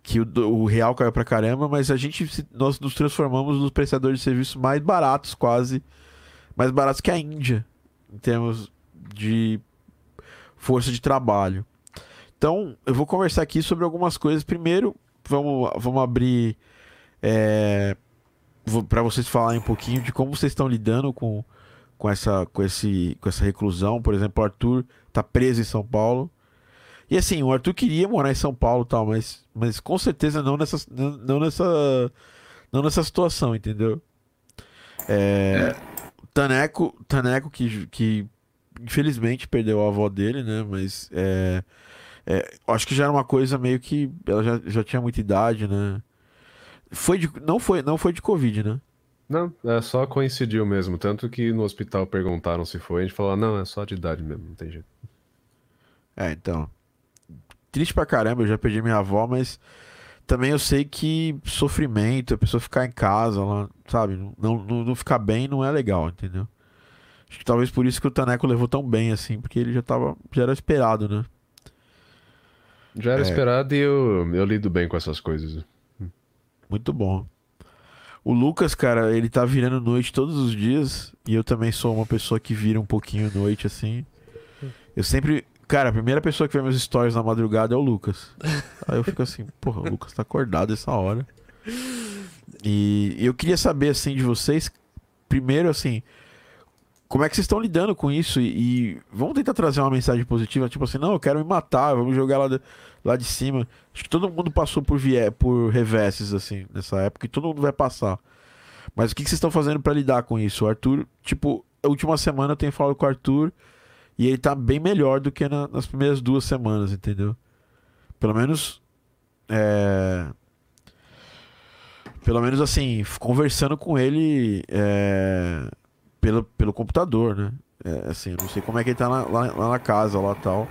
que o, o real caiu pra caramba, mas a gente nós nos transformamos nos prestadores de serviço mais baratos, quase. Mais baratos que a Índia, em termos de força de trabalho. Então, eu vou conversar aqui sobre algumas coisas. Primeiro, vamos, vamos abrir é, para vocês falarem um pouquinho de como vocês estão lidando com, com, essa, com, esse, com essa reclusão. Por exemplo, o Arthur tá preso em São Paulo. E assim, o Arthur queria morar em São Paulo tal, mas, mas com certeza não nessa, não nessa, não nessa situação, entendeu? É, Taneco, Taneco que, que infelizmente perdeu a avó dele, né? Mas é, é, acho que já era uma coisa meio que ela já, já tinha muita idade, né? Foi de, não foi, não foi de Covid, né? Não, é só coincidiu mesmo. Tanto que no hospital perguntaram se foi, a gente falou, não, é só de idade mesmo, não tem jeito. É, então. Triste pra caramba, eu já perdi minha avó, mas também eu sei que sofrimento, a pessoa ficar em casa lá, sabe? Não, não, não ficar bem não é legal, entendeu? Acho que talvez por isso que o Taneco levou tão bem assim, porque ele já tava, já era esperado, né? Já era É. esperado e eu, eu lido bem com essas coisas. Muito bom. O Lucas, cara, ele tá virando noite todos os dias. E eu também sou uma pessoa que vira um pouquinho noite, assim. Eu sempre. Cara, a primeira pessoa que vê meus stories na madrugada é o Lucas. Aí eu fico assim, [laughs] porra, o Lucas tá acordado essa hora. E eu queria saber, assim, de vocês. Primeiro, assim. Como é que vocês estão lidando com isso? E, e vamos tentar trazer uma mensagem positiva, tipo assim, não, eu quero me matar, vamos jogar lá de, lá de cima. Acho que todo mundo passou por, vie por reveses, assim, nessa época, e todo mundo vai passar. Mas o que, que vocês estão fazendo pra lidar com isso? O Arthur, tipo, a última semana eu tenho falado com o Arthur e ele tá bem melhor do que na- nas primeiras duas semanas, entendeu? Pelo menos. É... Pelo menos assim, conversando com ele é, pelo, pelo computador, né? É, assim, eu não sei como é que ele tá lá, lá- lá na casa, lá tal.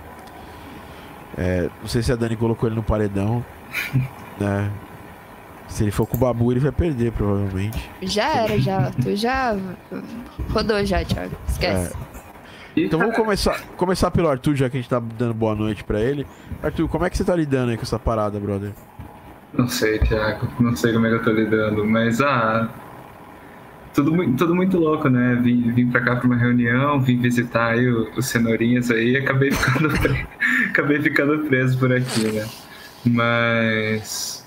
É, não sei se a Dani colocou ele no paredão, [laughs] né? Se ele for com o Babu, ele vai perder, provavelmente. Já era, já. Tu já rodou já, Thiago. Esquece. E, Então vamos começar, começar pelo Arthur, já que a gente tá dando boa noite pra ele. Arthur, como é que você tá lidando aí com essa parada, brother? Não sei, Thiago. Não sei como é que eu tô lidando, mas ah. Tudo, tudo muito louco, né? Vim, vim pra cá pra uma reunião, vim visitar aí os cenourinhas aí e acabei [laughs] ficando, pre- acabei ficando preso por aqui, né? Mas.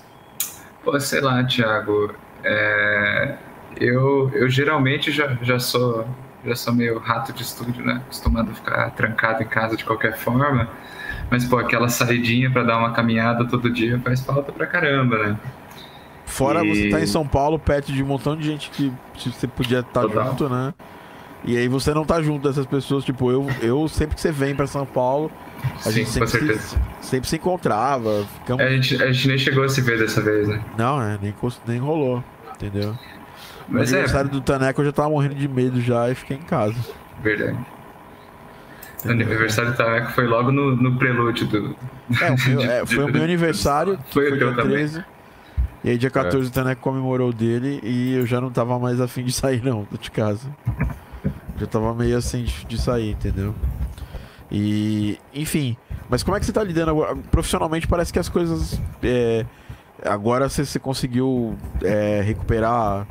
Pô, sei lá, Thiago. é, eu, eu geralmente já, já sou já sou meio rato de estúdio, né? Acostumado a ficar trancado em casa de qualquer forma. Mas, pô, aquela saidinha pra dar uma caminhada todo dia faz falta pra caramba, né? Fora E- você tá em São Paulo, perto de um montão de gente que você podia estar Total. junto, né? E aí você não tá junto dessas pessoas, tipo, eu, eu sempre que você vem pra São Paulo, a Sim, gente sempre se, sempre se encontrava. Ficamos... A gente, a gente nem chegou a se ver dessa vez, né? Não, é, nem, nem rolou, entendeu? No Mas é, aniversário do Taneco eu já tava morrendo de medo já e fiquei em casa. verdade. O aniversário do Tameco foi logo no, no prelúdio do. É, meu- [laughs] é, foi o meu aniversário, Foi o teu dia também. 13. E aí dia 14 o Taneco comemorou o dele e eu já não tava mais afim de sair não, de casa. Já tava meio assim de, de sair, entendeu? E, enfim, mas como é que você tá lidando agora? Profissionalmente parece que as coisas é, Agora você, você conseguiu é, recuperar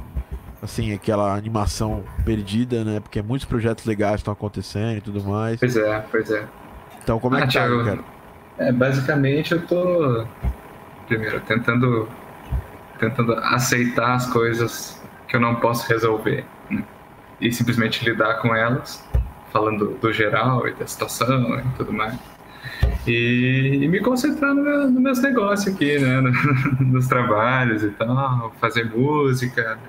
assim aquela animação perdida, né? Porque muitos projetos legais estão acontecendo e tudo mais. Pois é, pois é. Então como é Ah, que tá, Thiago, cara? É, basicamente eu tô primeiro tentando tentando aceitar as coisas que eu não posso resolver né? e simplesmente lidar com elas, falando do geral e da situação e tudo mais. E, e me concentrar no meu- nos meus negócios aqui, né? [laughs] Nos trabalhos e tal, fazer música,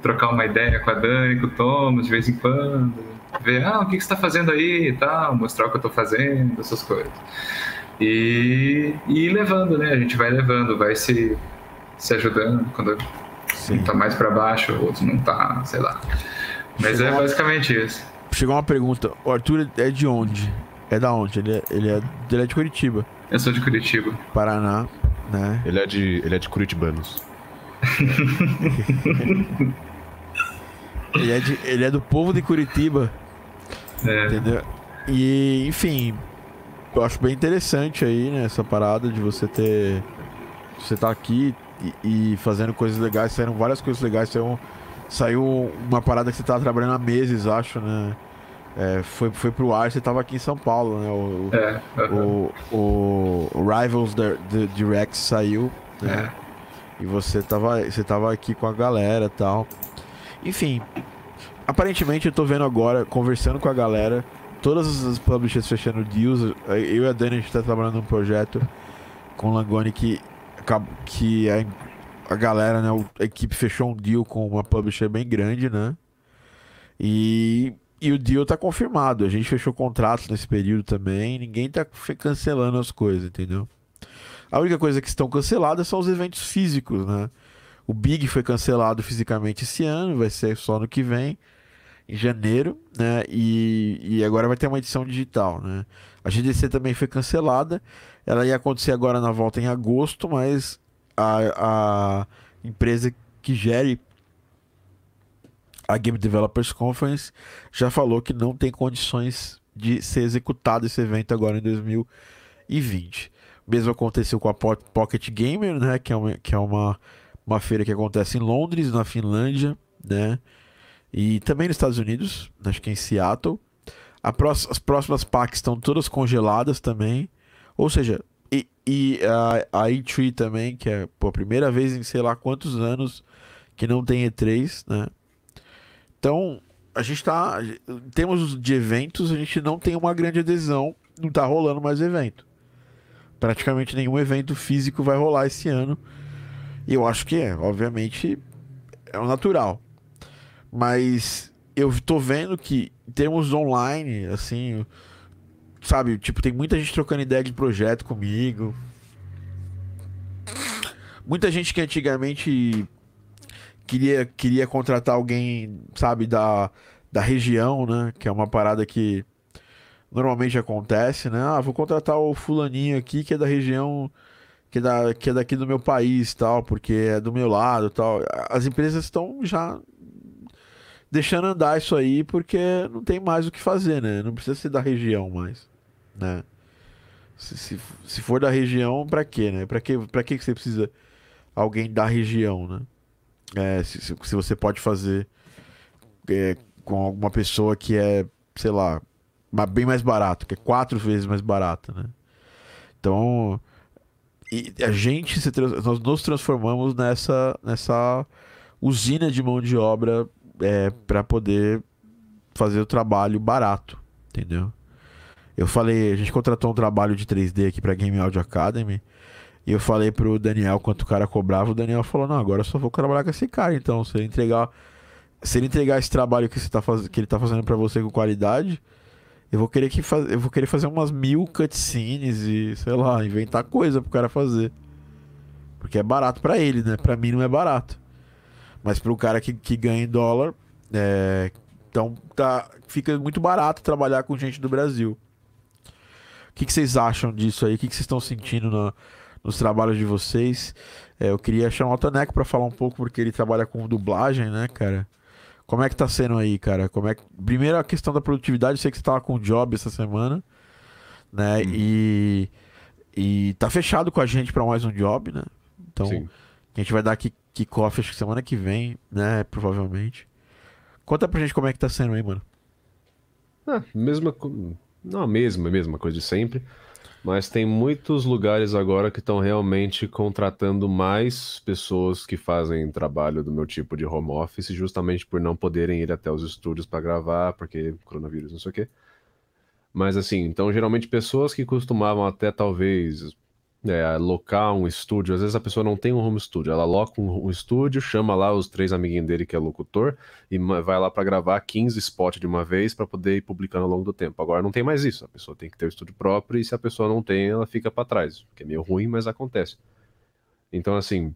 trocar uma ideia com a Dani, com o Thomas de vez em quando, ver, ah, o que que você está fazendo aí e tal, mostrar o que eu estou fazendo, essas coisas. E, e levando, né? A gente vai levando, vai se, se ajudando quando Sim. um tá mais para baixo, o outro não tá, sei lá. Mas é Chegou- basicamente isso. Chegou uma pergunta. O Arthur é de onde? É da onde? Ele é, ele é, ele é de Curitiba, Eu sou de Curitiba. Paraná, né? Ele é de, ele é de Curitibanos. Ele é, de, ele é do povo de Curitiba, É, entendeu? E, enfim, eu acho bem interessante aí, né, essa parada de você ter. Você tá aqui e, e fazendo coisas legais, saíram várias coisas legais. Saiu, saiu uma parada que você tava trabalhando há meses, acho, né? É, foi, foi pro ar, você tava aqui em São Paulo, né? O, é, o, o, o Rivals de, de Rex saiu, né? E você tava, você tava aqui com a galera tal. Enfim, aparentemente eu tô vendo agora, conversando com a galera, todas as publishers fechando deals. Eu e a Dani a gente tá trabalhando num projeto com o Langoni que, que a, a galera, né? A equipe fechou um deal com uma publisher bem grande, né? E, e o deal tá confirmado. A gente fechou contratos nesse período também. Ninguém tá cancelando as coisas, entendeu? A única coisa que estão canceladas são os eventos físicos, né? O Big foi cancelado fisicamente esse ano, vai ser só no que vem, em janeiro, né? E, e agora vai ter uma edição digital, né? A GDC também foi cancelada. Ela ia acontecer agora na volta em agosto, mas a, a empresa que gere a Game Developers Conference já falou que não tem condições de ser executado esse evento agora em 2020. Mesmo aconteceu com a Po- Pocket Gamer, né, que é uma, que é uma, uma feira que acontece em Londres, na Finlândia, né, e também nos Estados Unidos, acho que em Seattle. A prós- as próximas packs estão todas congeladas também, ou seja, e, e a, a E3 também, que é pô, a primeira vez em sei lá quantos anos que não tem E3, né, então, a gente tá. Em termos de eventos, a gente não tem uma grande adesão. Não tá rolando mais evento. Praticamente nenhum evento físico vai rolar esse ano. E eu acho que é, obviamente, é o natural. Mas eu tô vendo que, em termos online, assim. Sabe, tipo, tem muita gente trocando ideia de projeto comigo. Muita gente que antigamente queria, queria contratar alguém, sabe, da, da região, né? Que é uma parada que normalmente acontece, né? Ah, vou contratar o fulaninho aqui que é da região, que é, da, que é daqui do meu país, tal, porque é do meu lado, tal. As empresas estão já deixando andar isso aí porque não tem mais o que fazer, né? Não precisa ser da região mais, né? Se, se, se for da região, pra quê, né? Pra, quê, pra que que você precisa alguém da região, né? É, se, se- você pode fazer é, com alguma pessoa que é, sei lá, bem mais barato, que é quatro vezes mais barata, né? Então, e a gente se nós nos transformamos nessa nessa usina de mão de obra é, para poder fazer o trabalho barato, entendeu? Eu falei, a gente contratou um trabalho de 3D aqui para Game Audio Academy. E eu falei pro Daniel quanto o cara cobrava, o Daniel falou: "Não, agora eu só vou trabalhar com esse cara, então, se ele entregar se ele entregar esse trabalho que, você tá faz... que ele tá fazendo pra você com qualidade, eu vou querer que faz... eu vou querer fazer umas mil cutscenes e, sei lá, inventar coisa pro cara fazer. Porque é barato pra ele, né? Pra mim não é barato. Mas pro cara que, que ganha em dólar, é... então tá... fica muito barato trabalhar com gente do Brasil. O que, que vocês acham disso aí? O que, que vocês estão sentindo na- nos trabalhos de vocês? É, eu queria chamar o Taneco pra falar um pouco, porque ele trabalha com dublagem, né, cara? Como é que tá sendo aí, cara? Como é que... Primeiro a questão da produtividade, eu sei que você tava com o job essa semana, né? E... E tá fechado com a gente pra mais um job, né? Então, Sim. a gente vai dar aqui kickoff acho que semana que vem, né? Provavelmente. Conta pra gente como é que tá sendo aí, mano. Ah, mesma. Não a mesma, a mesma coisa de sempre. Mas tem muitos lugares agora que estão realmente contratando mais pessoas que fazem trabalho do meu tipo de home office, justamente por não poderem ir até os estúdios para gravar, porque coronavírus, não sei o quê. Mas assim, então geralmente pessoas que costumavam até talvez é, alocar um estúdio, às vezes a pessoa não tem um home studio, ela aloca um, um estúdio, chama lá os três amiguinhos dele que é locutor e vai lá para gravar 15 spots de uma vez para poder ir publicando ao longo do tempo. Agora não tem mais isso, a pessoa tem que ter o estúdio próprio e se a pessoa não tem, ela fica para trás, que é meio ruim, mas acontece. Então assim,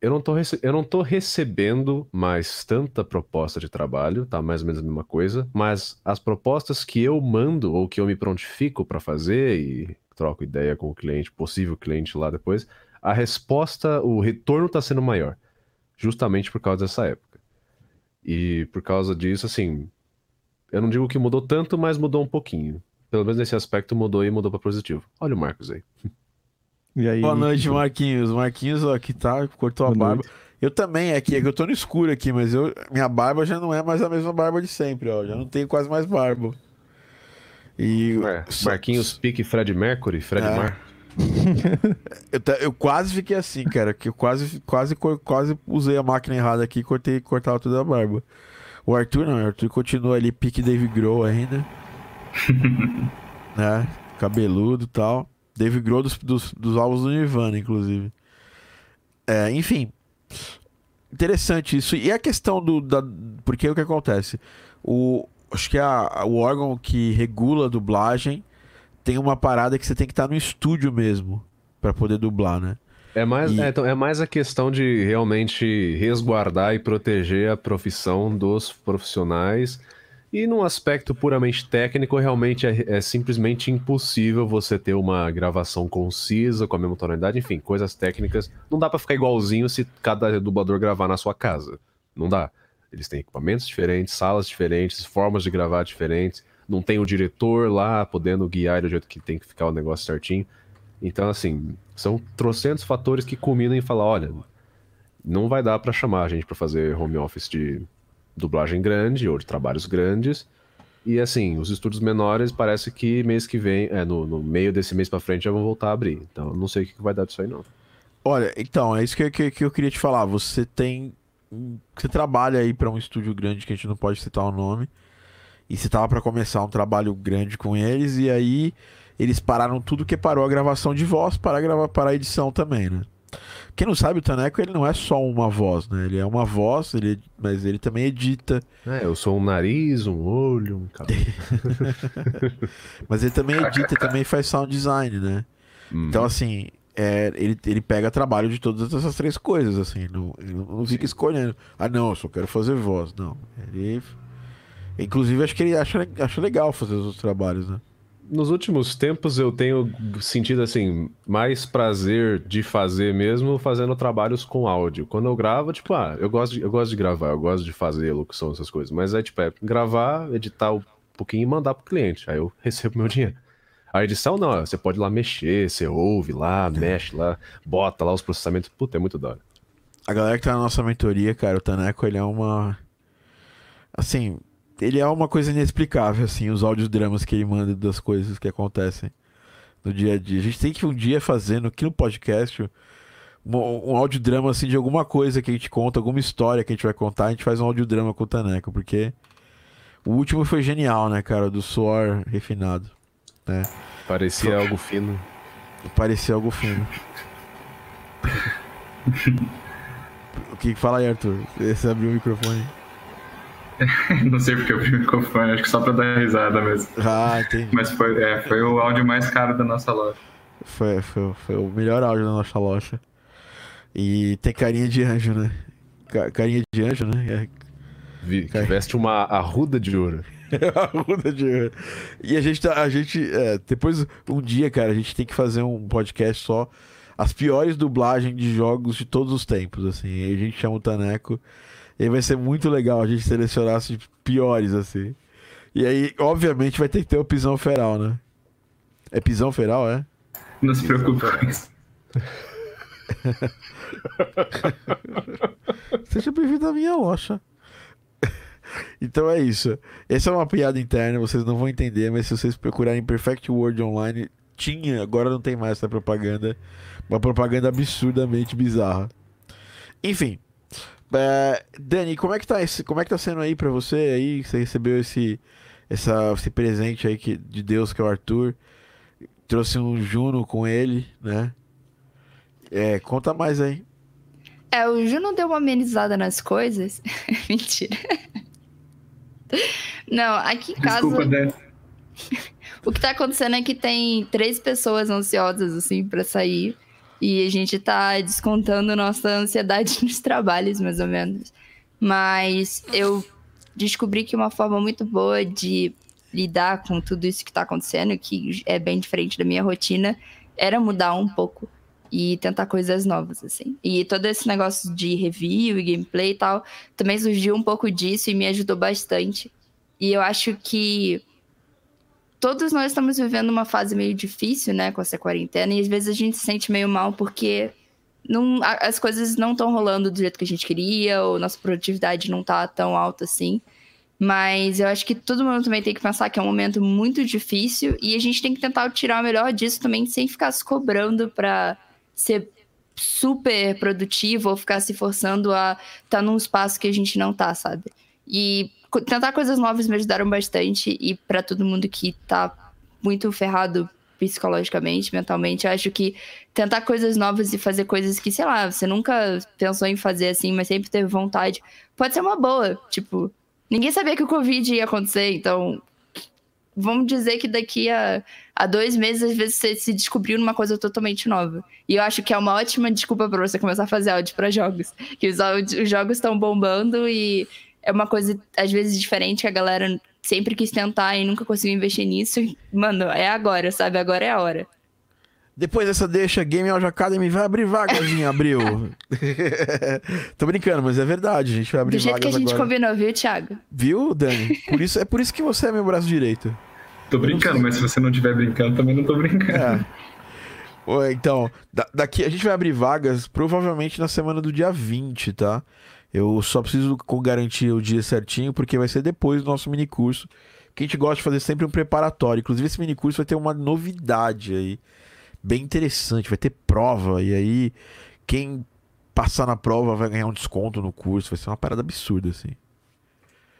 eu não tô, eu não tô recebendo mais tanta proposta de trabalho, tá mais ou menos a mesma coisa, mas as propostas que eu mando ou que eu me prontifico para fazer e troco ideia com o cliente, possível cliente lá depois, a resposta, o retorno tá sendo maior, justamente por causa dessa época. E por causa disso, assim, eu não digo que mudou tanto, mas mudou um pouquinho. Pelo menos nesse aspecto mudou e mudou para positivo. Olha o Marcos aí. E aí, Boa noite, Marquinhos. Marquinhos, ó, aqui tá, cortou a Boa barba. Eu também, aqui, é que eu tô no escuro aqui, mas eu, minha barba já não é mais a mesma barba de sempre, ó. Já não tenho quase mais barba. E. só- Marquinhos pique Fred Mercury, Fred É. Marcos. [laughs] Eu, eu quase fiquei assim, cara, que eu quase, quase, quase usei a máquina errada aqui e cortei, cortava toda a barba. O Arthur não, o Arthur continua ali, pique Dave Grohl ainda. [laughs] né? Cabeludo e tal. Dave Grohl dos, dos, dos álbuns do Nirvana, inclusive. É, enfim. Interessante isso. E a questão do. Da, porque o que acontece? O, acho que a, o órgão que regula a dublagem tem uma parada que você tem que estar no estúdio mesmo pra poder dublar, né? É mais, E- é, então, é mais a questão de realmente resguardar e proteger a profissão dos profissionais. E num aspecto puramente técnico, realmente é, é simplesmente impossível você ter uma gravação concisa, com a mesma tonalidade, enfim, coisas técnicas. Não dá pra ficar igualzinho se cada dublador gravar na sua casa. Não dá. Eles têm equipamentos diferentes, salas diferentes, formas de gravar diferentes. Não tem o diretor lá podendo guiar do jeito que tem que ficar o negócio certinho. Então, assim, são trocentos fatores que culminam em falar: olha, não vai dar pra chamar a gente pra fazer home office de dublagem grande ou de trabalhos grandes. E assim, os estúdios menores parece que mês que vem, é, no, no meio desse mês pra frente já vão voltar a abrir. Então, não sei o que que vai dar disso aí, não. Olha, então, é isso que, que, que eu queria te falar. Você tem. Você trabalha aí pra um estúdio grande que a gente não pode citar o nome. E você tava pra começar um trabalho grande com eles, e aí eles pararam tudo que parou a gravação de voz para gravar para a edição também, né? Quem não sabe, o Taneco ele não é só uma voz, né? Ele é uma voz, ele, mas ele também edita, É, eu sou um nariz, um olho, um cabelo. [laughs] mas ele também edita, também faz sound design, né? Hum. Então, assim, é, ele, ele pega trabalho de todas essas três coisas, assim. Não, ele não fica escolhendo. Ah, não, eu só quero fazer voz. Não. Ele. Inclusive, acho que ele acha, acha legal fazer os outros trabalhos, né? Nos últimos tempos eu tenho sentido assim mais prazer de fazer mesmo fazendo trabalhos com áudio. Quando eu gravo, tipo, ah, eu gosto de, eu gosto de gravar, eu gosto de fazer locução, essas coisas. Mas é tipo, é gravar, editar um pouquinho e mandar pro cliente. Aí eu [laughs] recebo meu dinheiro. A edição não, você pode lá mexer, você ouve lá, mexe lá, bota lá os processamentos. Puta, é muito da hora. A galera que tá na nossa mentoria, cara, o Taneco, ele é uma. Assim, ele é uma coisa inexplicável, assim, os audiodramas que ele manda das coisas que acontecem no dia a dia. A gente tem que um dia fazendo aqui no podcast um, um audiodrama, assim, de alguma coisa que a gente conta, alguma história que a gente vai contar, a gente faz um audiodrama com o Taneco, porque o último foi genial, né, cara, do suor refinado, né? Parecia algo fino. Parecia algo fino. [laughs] o que fala aí, Arthur? Você abriu o microfone. [laughs] Não sei porque eu abri o microfone, acho que só pra dar risada mesmo. Ah, entendi. Mas foi, é, foi o áudio mais caro da nossa loja. Foi, foi, foi o melhor áudio da nossa loja. E tem carinha de anjo, né? Ca- carinha de anjo, né? Veste uma arruda de ouro. [laughs] É a ruda de anjo. E a gente tá. A gente. é, depois, um dia, cara, a gente tem que fazer um podcast só. As piores dublagens de jogos de todos os tempos, assim. E a gente chama o Taneco. E aí vai ser muito legal a gente selecionar as piores, assim. E aí, obviamente, vai ter que ter o pisão feral, né? É pisão feral, é? Não se preocupe com isso. [laughs] Seja bem-vindo à minha loja. Então é isso. Essa é uma piada interna, vocês não vão entender, mas se vocês procurarem Perfect World Online, tinha, agora não tem mais essa propaganda. Uma propaganda absurdamente bizarra. Enfim. é, Dani, como é que tá esse, como é que tá sendo aí pra você aí? Você recebeu esse, essa, esse presente aí que, de Deus que é o Arthur. Trouxe um Juno com ele, né? É, conta mais aí. É, o Juno deu uma amenizada nas coisas. [laughs] Mentira. Não, aqui em casa. Desculpa, Dani. [laughs] O que tá acontecendo é que tem três pessoas ansiosas, assim, pra sair. E a gente tá descontando nossa ansiedade [laughs] nos trabalhos, mais ou menos. Mas eu descobri que uma forma muito boa de lidar com tudo isso que tá acontecendo, que é bem diferente da minha rotina, era mudar um pouco e tentar coisas novas, assim. E todo esse negócio de review e gameplay e tal, também surgiu um pouco disso e me ajudou bastante. E eu acho que todos nós estamos vivendo uma fase meio difícil, né, com essa quarentena, e às vezes a gente se sente meio mal porque não, as coisas não estão rolando do jeito que a gente queria, ou nossa produtividade não tá tão alta assim. Mas eu acho que todo mundo também tem que pensar que é um momento muito difícil e a gente tem que tentar tirar o melhor disso também sem ficar se cobrando pra ser super produtivo ou ficar se forçando a estar num espaço que a gente não tá, sabe? E tentar coisas novas me ajudaram bastante e pra todo mundo que tá muito ferrado psicologicamente, mentalmente, eu acho que tentar coisas novas e fazer coisas que, sei lá, você nunca pensou em fazer assim, mas sempre teve vontade, pode ser uma boa. Tipo, ninguém sabia que o Covid ia acontecer, então vamos dizer que daqui a, a dois meses, às vezes, você se descobriu numa coisa totalmente nova. E eu acho que é uma ótima desculpa pra você começar a fazer áudio pra jogos. Que os, áudio- os jogos estão bombando e é uma coisa, às vezes, diferente que a galera sempre quis tentar e nunca conseguiu investir nisso. Mano, é agora, sabe? Agora é a hora. Depois dessa deixa, Game Audio Academy vai abrir vagas em abril. [laughs] Tô brincando, mas é verdade, a gente vai abrir Do jeito vagas que a gente agora. combinou, viu, Thiago? Viu, Dani? Por isso, é por isso que você é meu braço direito. Tô brincando, mas se você não estiver brincando, também não tô brincando. É. Então, da- daqui a gente vai abrir vagas provavelmente na semana do dia 20, tá? Eu só preciso garantir o dia certinho, porque vai ser depois do nosso mini curso. Que a gente gosta de fazer sempre um preparatório. Inclusive, esse mini curso vai ter uma novidade aí, bem interessante. Vai ter prova, e aí quem passar na prova vai ganhar um desconto no curso. Vai ser uma parada absurda, assim.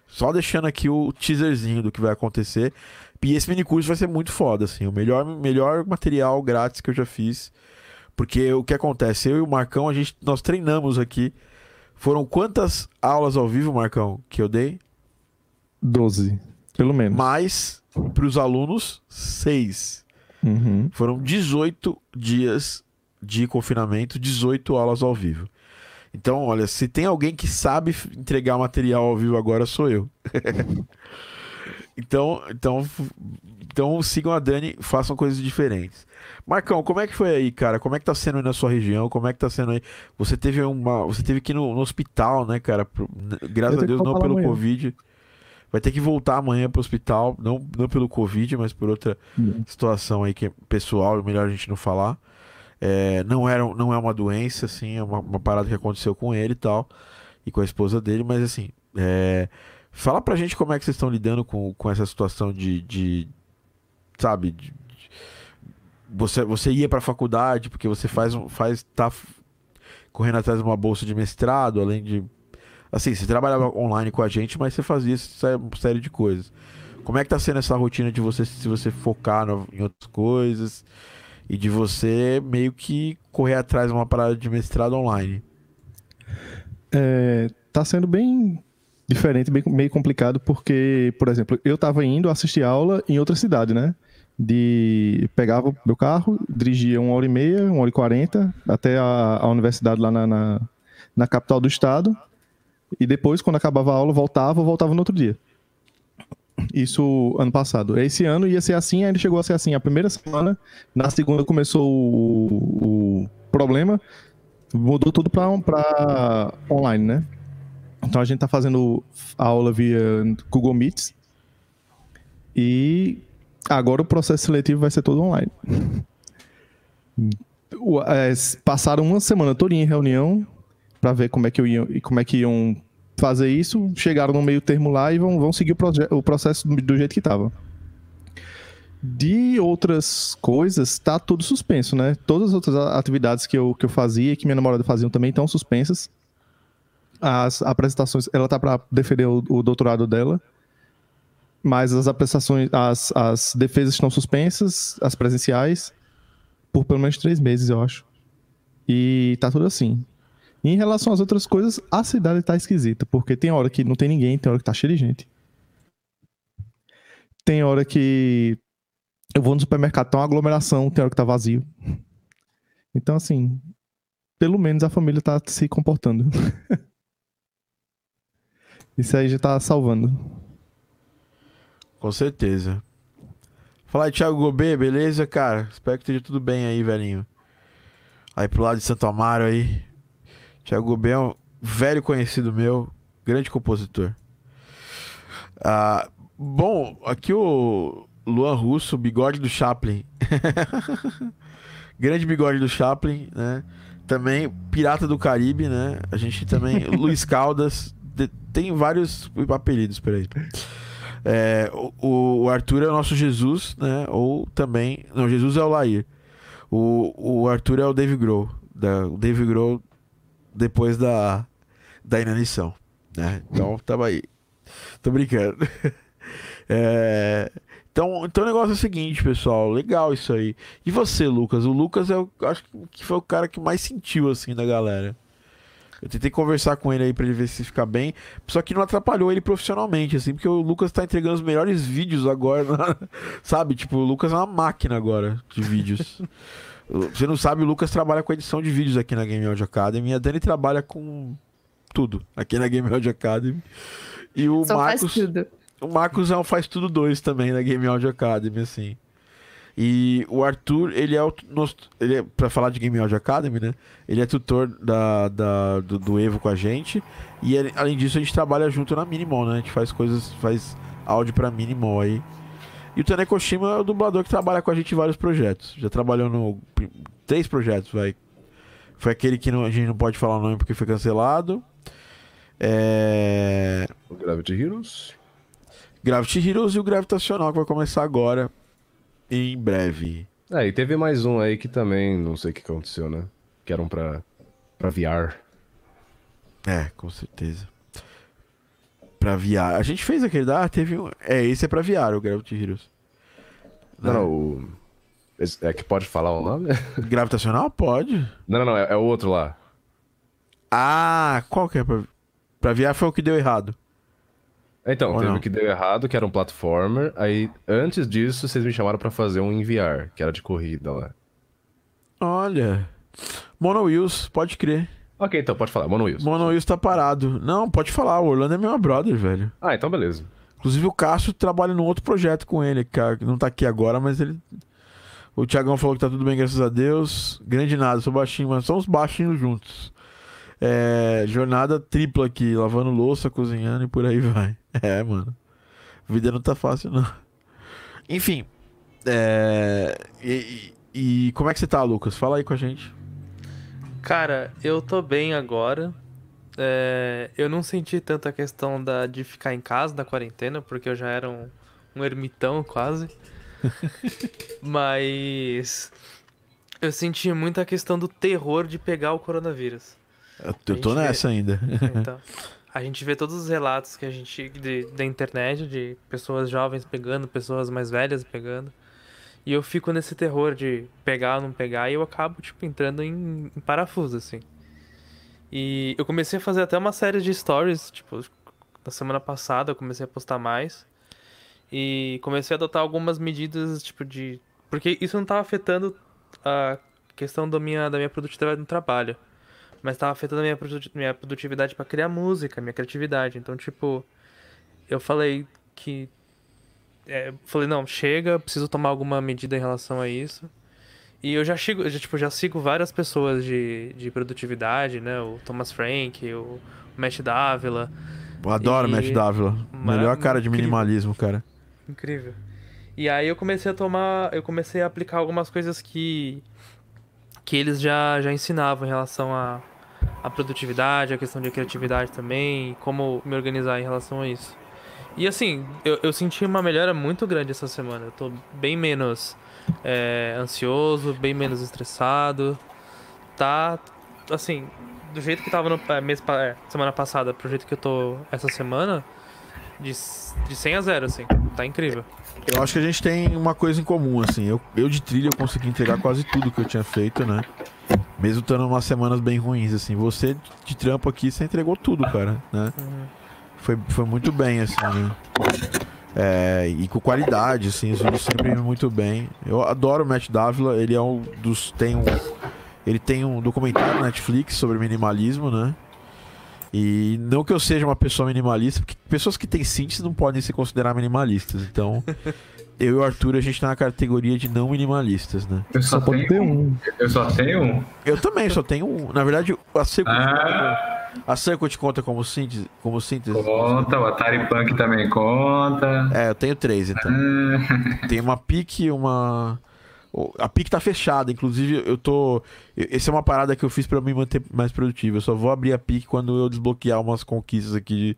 Só deixando aqui o teaserzinho do que vai acontecer. E esse mini curso vai ser muito foda, assim. O melhor, melhor material grátis que eu já fiz. Porque o que acontece? Eu e o Marcão, a gente, nós treinamos aqui. Foram quantas aulas ao vivo, Marcão, que eu dei? 12, pelo menos. Mais, para os alunos, seis. Uhum. Foram 18 dias de confinamento, 18 aulas ao vivo. Então, olha, se tem alguém que sabe entregar material ao vivo agora, sou eu. [laughs] então, então, então sigam a Dani, façam coisas diferentes. Marcão, como é que foi aí, cara? Como é que tá sendo aí na sua região? Como é que tá sendo aí? Você teve uma, você teve que ir no, no hospital, né, cara? Graças a Deus não pelo amanhã. Covid. Vai ter que voltar amanhã pro hospital, não, não pelo Covid, mas por outra Uhum. situação aí que é pessoal, melhor a gente não falar. É, não, era, não é uma doença, assim, é uma, uma parada que aconteceu com ele e tal, e com a esposa dele, mas assim, é, fala pra gente como é que vocês estão lidando com, com essa situação de, de sabe, de- de- você, você ia pra faculdade porque você faz, faz tá correndo atrás de uma bolsa de mestrado, além de, assim, você trabalhava online com a gente, mas você fazia essa série de coisas. Como é que tá sendo essa rotina de você, se você focar no- em outras coisas e de você meio que correr atrás de uma parada de mestrado online? É, tá sendo bem diferente, bem, meio complicado, porque, por exemplo, eu tava indo assistir aula em outra cidade, né? De pegava meu carro, dirigia uma hora e meia, uma hora e quarenta até a, a universidade lá na, na, na capital do estado. E depois, quando acabava a aula, voltava, voltava no outro dia. Isso ano passado. Esse ano ia ser assim, ainda chegou a ser assim. A primeira semana, na segunda começou o, o problema, mudou tudo para online, né? Então a gente tá fazendo a aula via Google Meets. E agora o processo seletivo vai ser todo online. o- é, passaram uma semana toda em reunião pra ver como é que eu ia, como é que iam fazer isso. Chegaram no meio termo lá e vão, vão seguir o, o processo do, do jeito que tava. De outras coisas, tá tudo suspenso, né? Todas as outras atividades que eu, que eu fazia que minha namorada fazia também estão suspensas. As apresentações, ela tá para defender o, o doutorado dela, mas as apresentações, as, as defesas estão suspensas, as presenciais, por pelo menos três meses, eu acho. E tá tudo assim. Em relação às outras coisas, a cidade tá esquisita, porque tem hora que não tem ninguém, tem hora que tá cheio de gente. Tem hora que eu vou no supermercado, tá uma aglomeração, tem hora que tá vazio. Então, assim, pelo menos a família tá se comportando. [laughs] Isso aí já tá salvando. Com certeza. Fala aí, Thiago Gobê, beleza, cara? Espero que esteja tudo bem aí, velhinho. Aí pro lado de Santo Amaro aí. Thiago Gobê é um velho conhecido meu, grande compositor. Ah, bom, aqui o Luan Russo, bigode do Chaplin. [laughs] grande bigode do Chaplin, né? Também Pirata do Caribe, né? A gente também. [laughs] Luiz Caldas. Tem vários apelidos por aí. É, o, o Arthur é o nosso Jesus, né? Ou também. Não, Jesus é o Lair. O, o Arthur é o Dave Grohl. Da, o Dave Grohl depois da, da inanição. Né? Então, tava aí. Tô brincando. [laughs] É, então, então o negócio é o seguinte, pessoal. Legal isso aí. E você, Lucas? O Lucas é acho que foi o cara que mais sentiu assim da galera. Eu tentei conversar com ele aí pra ele ver se fica bem. Só que não atrapalhou ele profissionalmente, assim, porque o Lucas tá entregando os melhores vídeos agora, na- [laughs] sabe? Tipo, o Lucas é uma máquina agora de vídeos. [laughs] Você não sabe, o Lucas trabalha com edição de vídeos aqui na Game Audio Academy. A Dani trabalha com tudo aqui na Game Audio Academy. E o Só Marcos. O Marcos é um faz tudo dois também na Game Audio Academy, assim. E o Arthur, ele é o nosso, ele é, pra falar de Game Audio Academy, né? Ele é tutor da, da- do, do Evo com a gente. E ele- além disso, a gente trabalha junto na Minimol, né? A gente faz coisas, faz áudio pra Minimol aí. E o Tanekoshima é o dublador que trabalha com a gente em vários projetos. Já trabalhou no. Três projetos, vai. Foi aquele que não- a gente não pode falar o nome porque foi cancelado. É. O Gravity Heroes. Gravity Heroes e o Gravitacional, que vai começar agora, em breve. É, e teve mais um aí que também, não sei o que aconteceu, né? Que eram pra, pra VR. É, com certeza. Pra VR. A gente fez aquele da. Ah, teve um. É, esse é pra VR, o Gravity Heroes. Não, Né? não, o... esse- É que pode falar o nome? [laughs] Gravitacional? Pode. Não, não, não, é, é o outro lá. Ah, qual que é pra. Pra VR foi o que deu errado. Então, Ou teve não? o que deu errado, que era um platformer. Aí, antes disso, vocês me chamaram pra fazer um em VR, que era de corrida lá. Olha. Mono Wheels, pode crer. Ok, então pode falar, Mono Wheels. Mono Wheels tá parado. Não, pode falar. O Orlando é meu brother, velho. Ah, então beleza. Inclusive o Cássio trabalha num outro projeto com ele, que não tá aqui agora, mas ele. O Thiagão falou que tá tudo bem, graças a Deus. Grande nada, sou baixinho, mas somos baixinhos juntos. É, jornada tripla aqui, lavando louça, cozinhando e por aí vai. [laughs] É, mano. A vida não tá fácil, não. Enfim. É, e, e- como é que você tá, Lucas? Fala aí com a gente. Cara, eu tô bem agora. É, eu não senti tanta questão da, de ficar em casa da quarentena, porque eu já era um, um ermitão quase. [laughs] Mas eu senti muita questão do terror de pegar o coronavírus. Eu, tô gente vê- nessa ainda. [laughs] Então, [laughs] a gente vê todos os relatos que a gente de, da internet de pessoas jovens pegando, pessoas mais velhas pegando. E eu fico nesse terror de pegar ou não pegar e eu acabo tipo entrando em, em parafuso assim. E eu comecei a fazer até uma série de stories, tipo, na semana passada eu comecei a postar mais. E comecei a adotar algumas medidas, tipo de, porque isso não tava afetando a questão da minha da minha produtividade no trabalho mas tava afetando a minha, minha produtividade pra criar música, minha criatividade. Então, tipo, eu falei que. é, falei, não, chega, preciso tomar alguma medida em relação a isso. E eu já sigo, eu já, tipo, já sigo várias pessoas de, de produtividade, né? O Thomas Frank, o Matt Dávila. Eu adoro E- Matt Dávila. Melhor cara de incrível. minimalismo, cara. Incrível. E aí eu comecei a tomar, eu comecei a aplicar algumas coisas que que eles já, já ensinavam em relação à a, produtividade, a questão de criatividade também, como me organizar em relação a isso. E assim, eu, eu senti uma melhora muito grande essa semana. Eu tô bem menos é, ansioso, bem menos estressado. Tá, assim, do jeito que tava no é, mês, é, semana passada pro jeito que eu tô essa semana, de, de 100 a 0, assim. Tá incrível. Eu acho que a gente tem uma coisa em comum, assim. Eu, eu de trilha eu consegui entregar quase tudo que eu tinha feito, né? Mesmo estando umas semanas bem ruins, assim. Você de trampo aqui, você entregou tudo, cara, né? Foi, foi muito bem, assim, né? É, e com qualidade, assim, os vídeos sempre muito bem. Eu adoro o Matt Davila, ele é um dos. Tem um, ele tem um documentário na Netflix sobre minimalismo, né? E não que eu seja uma pessoa minimalista, porque pessoas que têm síntese não podem se considerar minimalistas. Então, [laughs] eu e o Arthur, a gente tá na categoria de não minimalistas, né? Eu só, só pode ter um. Eu só tenho um? Eu também, só tenho um. Na verdade, a Circuit, ah. a Circuit conta como síntese, como síntese. Conta, o Atari Punk também conta. É, eu tenho três, então. Ah. [laughs] Tem uma PIC, uma a PIC tá fechada, inclusive eu tô. Essa é uma parada que eu fiz para me manter mais produtivo. Eu só vou abrir a PIC quando eu desbloquear umas conquistas aqui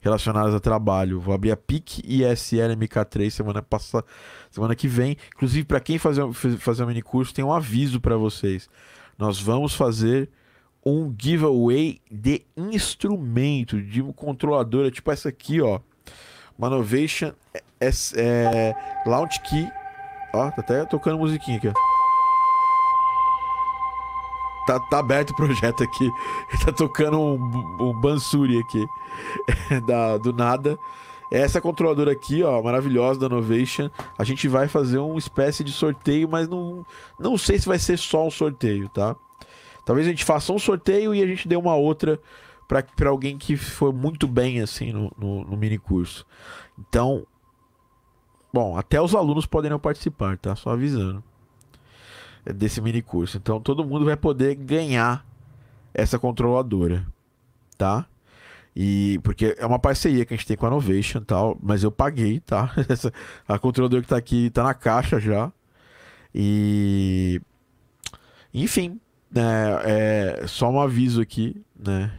relacionadas a trabalho. Vou abrir a PIC e SL MK3 semana passada, semana que vem. Inclusive, para quem fazer, fazer um mini curso, tem um aviso para vocês. Nós vamos fazer um giveaway de instrumento, de um controlador, tipo essa aqui, ó. Manovation é, é, Launch Key Ó, tá até tocando musiquinha aqui, ó. Tá, tá aberto o projeto aqui. [laughs] tá tocando um, um Bansuri aqui. [laughs] da, do nada. Essa controladora aqui, ó, maravilhosa da Novation. A gente vai fazer uma espécie de sorteio, mas não, não sei se vai ser só um sorteio, tá? Talvez a gente faça um sorteio e a gente dê uma outra para alguém que foi muito bem assim no, no, no mini curso. Então, Bom, até os alunos podem não participar, tá? Só avisando. É desse mini curso. Então todo mundo vai poder ganhar essa controladora, tá? E porque é uma parceria que a gente tem com a Novation e tal, mas eu paguei, tá? [laughs] Essa, a controladora que tá aqui tá na caixa já. E enfim, né, é só um aviso aqui, né?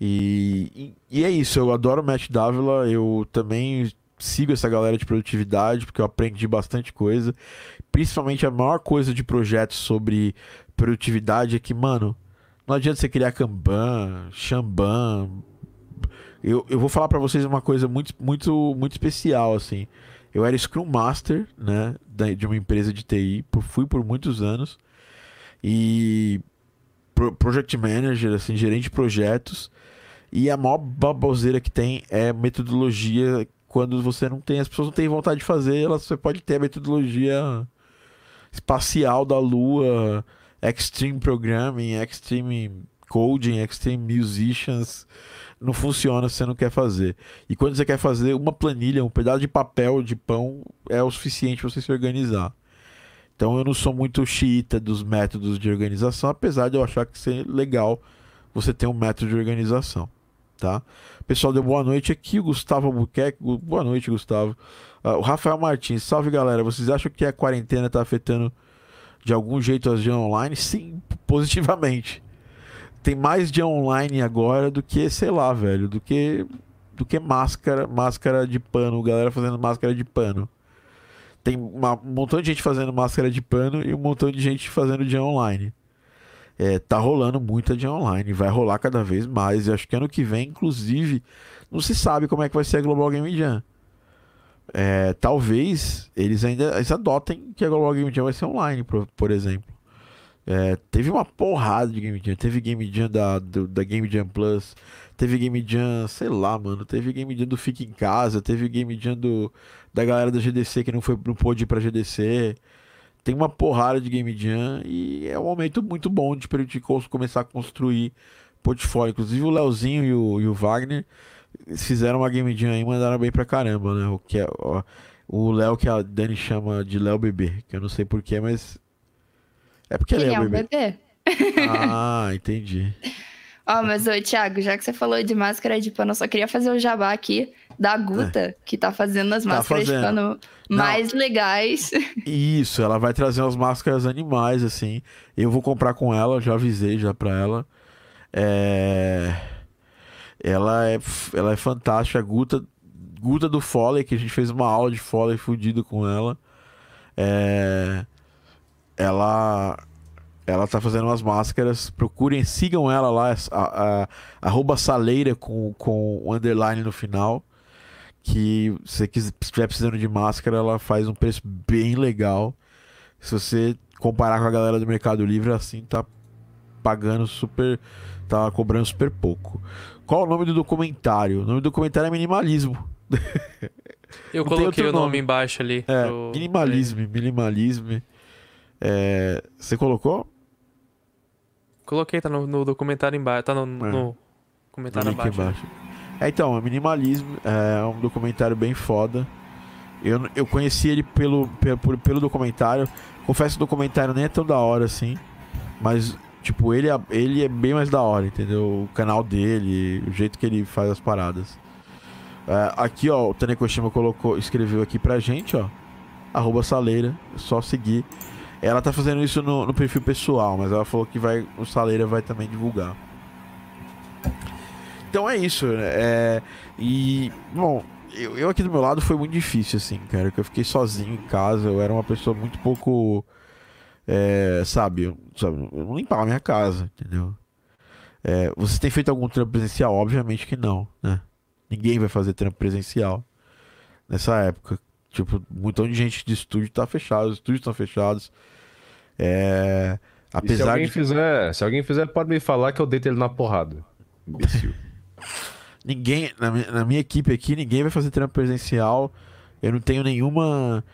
E, e, e é isso, eu adoro o Matt Davila, eu também sigo essa galera de produtividade, porque eu aprendi bastante coisa. Principalmente a maior coisa de projetos sobre produtividade é que, mano, não adianta você criar Kanban, Xamban. Eu, eu vou falar para vocês uma coisa muito, muito, muito especial, assim. Eu era Scrum Master, né, de uma empresa de TI, fui por muitos anos. E Project Manager, assim, gerente de projetos. E a maior baboseira que tem é metodologia quando você não tem, as pessoas não têm vontade de fazer, elas, você pode ter a metodologia espacial da Lua, Extreme Programming, Extreme Coding, Extreme Musicians. Não funciona se você não quer fazer. E quando você quer fazer uma planilha, um pedaço de papel, de pão, é o suficiente para você se organizar. Então eu não sou muito xiita dos métodos de organização, apesar de eu achar que ser legal você ter um método de organização tá? Pessoal, deu boa noite aqui, o Gustavo Albuquerque. Boa noite, Gustavo. Uh, o Rafael Martins, salve galera. Vocês acham que a quarentena tá afetando de algum jeito as de online? Sim, [laughs] positivamente. Tem mais de online agora do que, sei lá, velho, do que do que máscara, máscara de pano, galera fazendo máscara de pano. Tem uma, um montão de gente fazendo máscara de pano e um montão de gente fazendo de online é, tá rolando muita de online, vai rolar cada vez mais. E acho que ano que vem, inclusive, não se sabe como é que vai ser a Global Game Jam. É, talvez eles ainda eles adotem que a Global Game Jam vai ser online, por, por exemplo. É, teve uma porrada de Game Jam. Teve Game Jam da, do, da Game Jam Plus. Teve Game Jam, sei lá, mano. Teve Game Jam do Fique em Casa. Teve Game Jam do, da galera da GDC que não, foi, não pôde ir pra GDC tem uma porrada de Game Jam e é um momento muito bom de gente começar a construir portfólio. Inclusive o Leozinho e o, e o Wagner fizeram uma Game Jam aí e mandaram bem pra caramba, né? O que é, ó, o Léo que a Dani chama de Léo Bebê, que eu não sei porquê, mas é porque ele, ele é, um bebê. bebê. Ah, entendi. [laughs] Ó, oh, mas ô, Thiago, já que você falou de máscara de pano, eu só queria fazer o jabá aqui da Guta, que tá fazendo as Tá máscaras fazendo. ficando mais legais. [laughs] Isso, ela vai trazer umas máscaras animais, assim. Eu vou comprar com ela, já avisei já pra ela. É... Ela é, ela é fantástica, a Guta, Guta do Foley, que a gente fez uma aula de Foley fudido com ela. É... Ela ela tá fazendo umas máscaras, procurem, sigam ela lá, a, a, arroba saleira com, com o underline no final. Que se você estiver precisando de máscara, ela faz um preço bem legal. Se você comparar com a galera do Mercado Livre, assim, tá pagando super. tá cobrando super pouco. Qual o nome do documentário? O nome do documentário é Minimalismo. [laughs] Eu Não coloquei o nome nome. embaixo ali. É, pro- minimalismo, minimalismo. É, você colocou? Coloquei, tá no, no documentário embaixo. Tá no, É. no comentário abaixo. embaixo. É, então, é Minimalismo é um documentário bem foda. Eu, eu conheci ele pelo, pelo, pelo documentário. Confesso que o documentário nem é tão da hora assim. Mas, tipo, ele, é- ele é bem mais da hora, entendeu? O canal dele, o jeito que ele faz as paradas. É, aqui, ó, o Tanekoshima colocou, escreveu aqui pra gente, ó. Arroba Saleira, só seguir. Ela tá fazendo isso no, no perfil pessoal, mas ela falou que vai, o Saleira vai também divulgar. Então é isso, né? É, e, bom, eu, eu aqui do meu lado foi muito difícil, assim, cara, que eu fiquei sozinho em casa, eu era uma pessoa muito pouco, é, sabe, eu, sabe, eu não limpava a minha casa, entendeu? É, você tem feito algum trampo presencial? Obviamente que não, né? Ninguém vai fazer trampo presencial nessa época. Tipo, um montão de gente de estúdio tá fechado, os estúdios estão fechados. É, E se apesar alguém de fizer, se alguém fizer, pode me falar que eu deito ele na porrada. Imbecil. [laughs] Ninguém, na, mi- na minha equipe aqui, ninguém vai fazer trampo presencial. Eu não tenho nenhuma,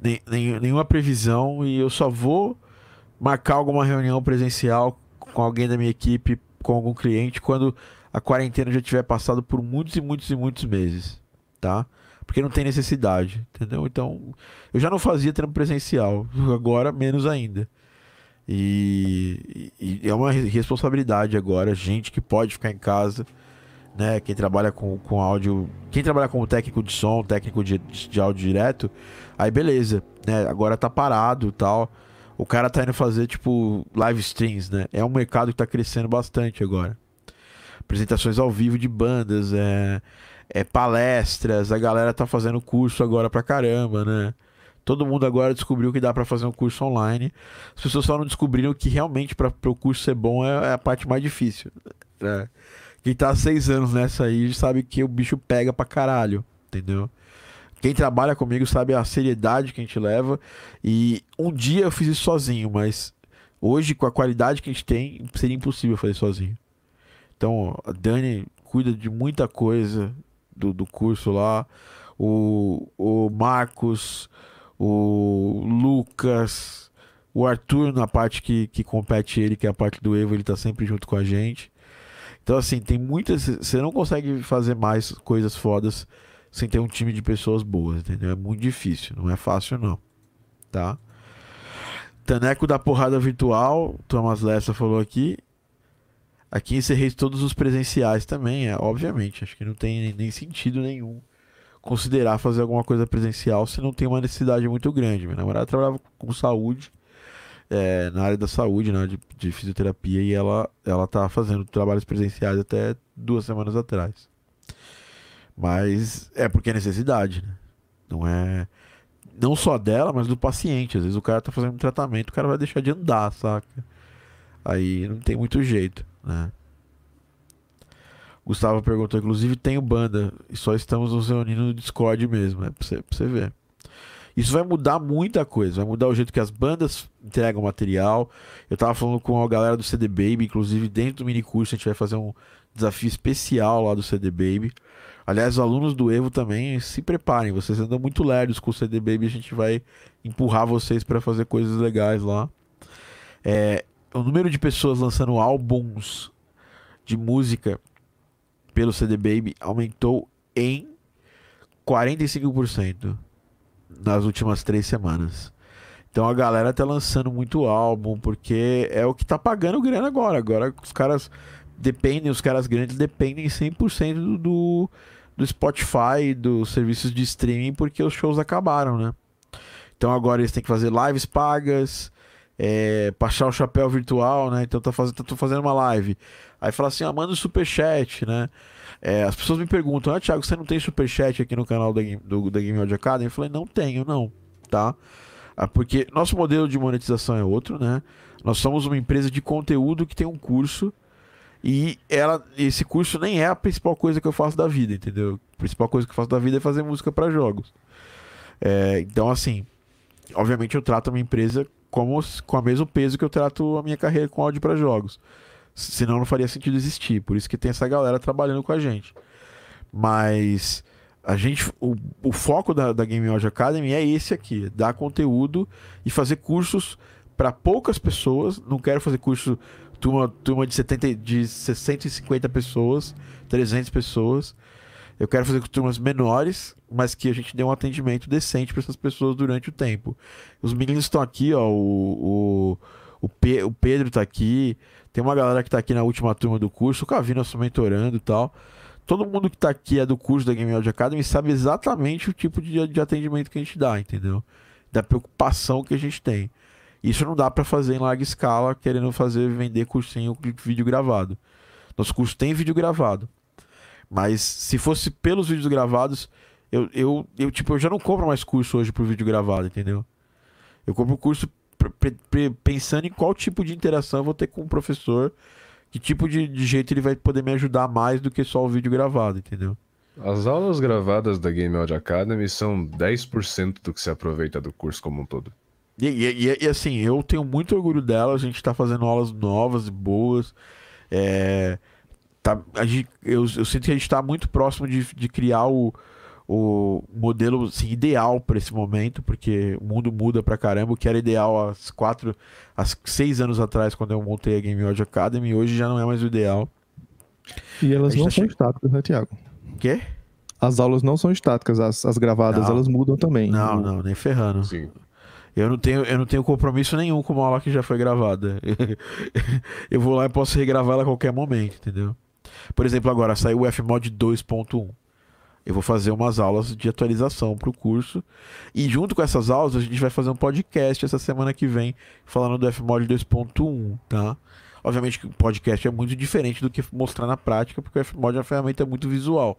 nem- nem- nenhuma previsão e eu só vou marcar alguma reunião presencial com alguém da minha equipe, com algum cliente, quando a quarentena já tiver passado por muitos e muitos e muitos meses, tá? Porque não tem necessidade, entendeu? Então, eu já não fazia trampo presencial, agora menos ainda. E, e- é uma re- responsabilidade agora, gente que pode ficar em casa né? Quem trabalha com, com áudio. Quem trabalha como técnico de som, técnico de, de áudio direto, aí beleza, né? Agora tá parado tal. O cara tá indo fazer, tipo, live streams, né? É um mercado que tá crescendo bastante agora. Apresentações ao vivo de bandas, é, é palestras, a galera tá fazendo curso agora pra caramba, né? Todo mundo agora descobriu que dá pra fazer um curso online. As pessoas só não descobriram que realmente para o curso ser bom é, é a parte mais difícil. Né? Quem tá há seis anos nessa aí sabe que o bicho pega pra caralho, entendeu? Quem trabalha comigo sabe a seriedade que a gente leva. E um dia eu fiz isso sozinho, mas hoje, com a qualidade que a gente tem, seria impossível fazer sozinho. Então, a Dani cuida de muita coisa do, do curso lá. O, o Marcos, o Lucas, o Arthur na parte que, que compete ele, que é a parte do Evo, ele tá sempre junto com a gente. Então, assim, tem muitas. Você não consegue fazer mais coisas fodas sem ter um time de pessoas boas, entendeu? É muito difícil, não é fácil, não. Tá? Taneco da porrada virtual, Thomas Lessa falou aqui. Aqui encerrei todos os presenciais também, é, obviamente. Acho que não tem nem sentido nenhum considerar fazer alguma coisa presencial se não tem uma necessidade muito grande. Minha namorada trabalhava com saúde, é, na área da saúde, área de, de fisioterapia, e ela, ela tá fazendo trabalhos presenciais até duas semanas atrás. Mas é porque é necessidade, né? Não é. Não só dela, mas do paciente. Às vezes o cara tá fazendo um tratamento, o cara vai deixar de andar, saca? Aí não tem muito jeito, né? Gustavo perguntou, inclusive tenho banda e só estamos nos reunindo no Discord mesmo, é pra você, pra você ver. Isso vai mudar muita coisa, vai mudar o jeito que as bandas entregam material. Eu tava falando com a galera do CD Baby, inclusive dentro do mini curso a gente vai fazer um desafio especial lá do CD Baby. Aliás, os alunos do Evo também se preparem, vocês andam muito lerdos com o CD Baby, a gente vai empurrar vocês para fazer coisas legais lá. É, o número de pessoas lançando álbuns de música pelo CD Baby aumentou em 45% nas últimas três semanas. Então a galera tá lançando muito álbum, porque é o que tá pagando grana agora. Agora os caras dependem, os caras grandes dependem 100% do, do, do Spotify, dos serviços de streaming, porque os shows acabaram, né? Então agora eles têm que fazer lives pagas, é, baixar o chapéu virtual, né? Então tá fazendo, tô fazendo uma live. Aí fala assim, ah, manda o superchat, né? É, as pessoas me perguntam, ah, Thiago, você não tem superchat aqui no canal da, Game- do, da Game Audio Academy? Eu falei, não tenho, não, tá? Ah, porque nosso modelo de monetização é outro, né? Nós somos uma empresa de conteúdo que tem um curso e ela, esse curso nem é a principal coisa que eu faço da vida, entendeu? A principal coisa que eu faço da vida é fazer música para jogos. É, então, assim, obviamente eu trato a minha empresa como, com o mesmo peso que eu trato a minha carreira com áudio para jogos. Senão não faria sentido existir. Por isso que tem essa galera trabalhando com a gente. Mas a gente, o, o foco da, da Game Academy é esse aqui: dar conteúdo e fazer cursos para poucas pessoas. Não quero fazer curso turma, turma de, 70, de 650 pessoas, 300 pessoas. Eu quero fazer com turmas menores, mas que a gente dê um atendimento decente para essas pessoas durante o tempo. Os meninos estão aqui, ó. O, o, o, Pe- o Pedro tá aqui. Tem uma galera que tá aqui na última turma do curso. O Cavino eu sou mentorando e tal. Todo mundo que tá aqui é do curso da Game Audio Academy sabe exatamente o tipo de, de atendimento que a gente dá, entendeu? Da preocupação que a gente tem. Isso não dá para fazer em larga escala, querendo fazer vender cursinho com vídeo gravado. Nosso curso tem vídeo gravado. Mas se fosse pelos vídeos gravados, eu, eu, eu, tipo, eu já não compro mais curso hoje por vídeo gravado, entendeu? Eu compro curso pensando em qual tipo de interação eu vou ter com o professor, que tipo de, de jeito ele vai poder me ajudar mais do que só o vídeo gravado, entendeu? As aulas gravadas da Game Audio Academy são 10% do que se aproveita do curso como um todo. E, e- e- assim, eu tenho muito orgulho dela, a gente tá fazendo aulas novas e boas. É, tá, gente, eu, eu sinto que a gente tá muito próximo de, de criar o, o modelo assim, ideal para esse momento, porque o mundo muda pra caramba. O que era ideal há quatro, há seis anos atrás, quando eu montei a Game Audio Academy, hoje já não é mais o ideal. E elas não tá são che- estáticas, né, Tiago? O quê? As aulas não são estáticas, as, as gravadas Não. elas mudam também. Não, não, nem ferrando. Sim. Eu não tenho, eu não tenho compromisso nenhum com uma aula que já foi gravada. [laughs] eu vou lá e posso regravar ela a qualquer momento, entendeu? Por exemplo, agora saiu o FMOD 2.1. Eu vou fazer umas aulas de atualização para o curso. E junto com essas aulas, a gente vai fazer um podcast essa semana que vem, falando do FMOD 2.1, tá? Obviamente que o podcast é muito diferente do que mostrar na prática, porque o FMOD é uma ferramenta muito visual.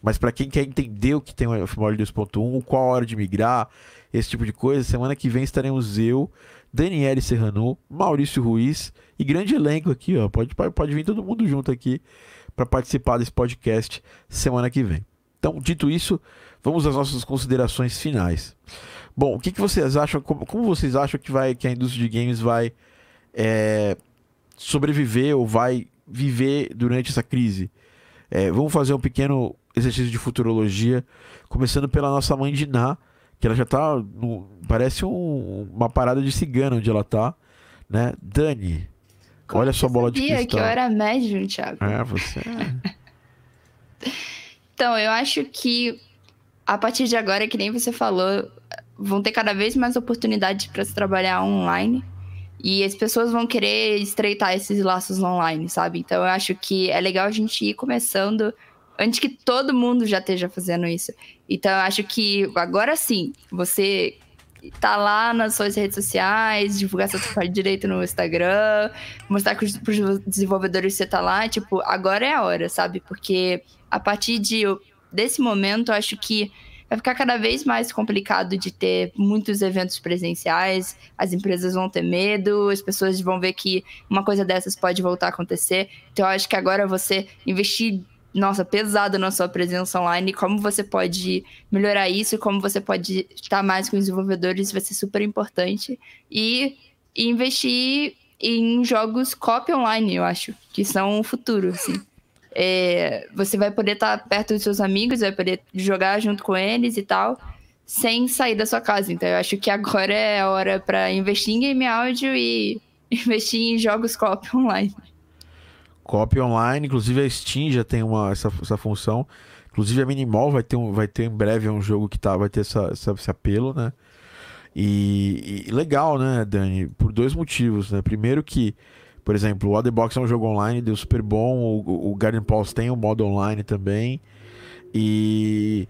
Mas para quem quer entender o que tem o FMOD 2.1, qual a hora de migrar, esse tipo de coisa, semana que vem estaremos eu, Daniele Serrano, Maurício Ruiz e grande elenco aqui, ó. Pode, pode, vir todo mundo junto aqui para participar desse podcast semana que vem. Então, dito isso, vamos às nossas considerações finais. Bom, o que, que vocês acham? Como, como vocês acham que, vai, que a indústria de games vai é, sobreviver ou vai viver durante essa crise? É, vamos fazer um pequeno exercício de futurologia, começando pela nossa mãe de Ná, que ela já tá. no- parece um- uma parada de cigana onde ela tá, né? Dani, Como olha sua bola de sabia cristal. que eu era médium, Thiago. É, você. [laughs] Então, eu acho que a partir de agora, que nem você falou, vão ter cada vez mais oportunidades para se trabalhar online. E as pessoas vão querer estreitar esses laços online, sabe? Então eu acho que é legal a gente ir começando antes que todo mundo já esteja fazendo isso. Então eu acho que agora sim, você tá lá nas suas redes sociais, divulgar seu trabalho [laughs] direito no Instagram, mostrar para os desenvolvedores que você tá lá, tipo, agora é a hora, sabe? Porque a partir de, desse momento, eu acho que vai ficar cada vez mais complicado de ter muitos eventos presenciais, as empresas vão ter medo, as pessoas vão ver que uma coisa dessas pode voltar a acontecer. Então, eu acho que agora você investir, nossa, pesado na sua presença online, como você pode melhorar isso, como você pode estar mais com os desenvolvedores, vai ser super importante. E, e investir em jogos copy online, eu acho, que são o futuro, assim. É, você vai poder estar perto dos seus amigos, vai poder jogar junto com eles e tal, sem sair da sua casa. Então eu acho que agora é a hora para investir em game áudio e [laughs] investir em jogos co-op online. Copy online, inclusive a Steam já tem uma, essa, essa função. Inclusive a Minimall vai ter, um, vai ter em breve um jogo que tá, vai ter essa, essa- esse apelo, né? E, e legal, né, Dani? Por dois motivos, né? Primeiro que, por exemplo, o The Box é um jogo online, deu super bom. O, o Garden Pulse tem um modo online também. E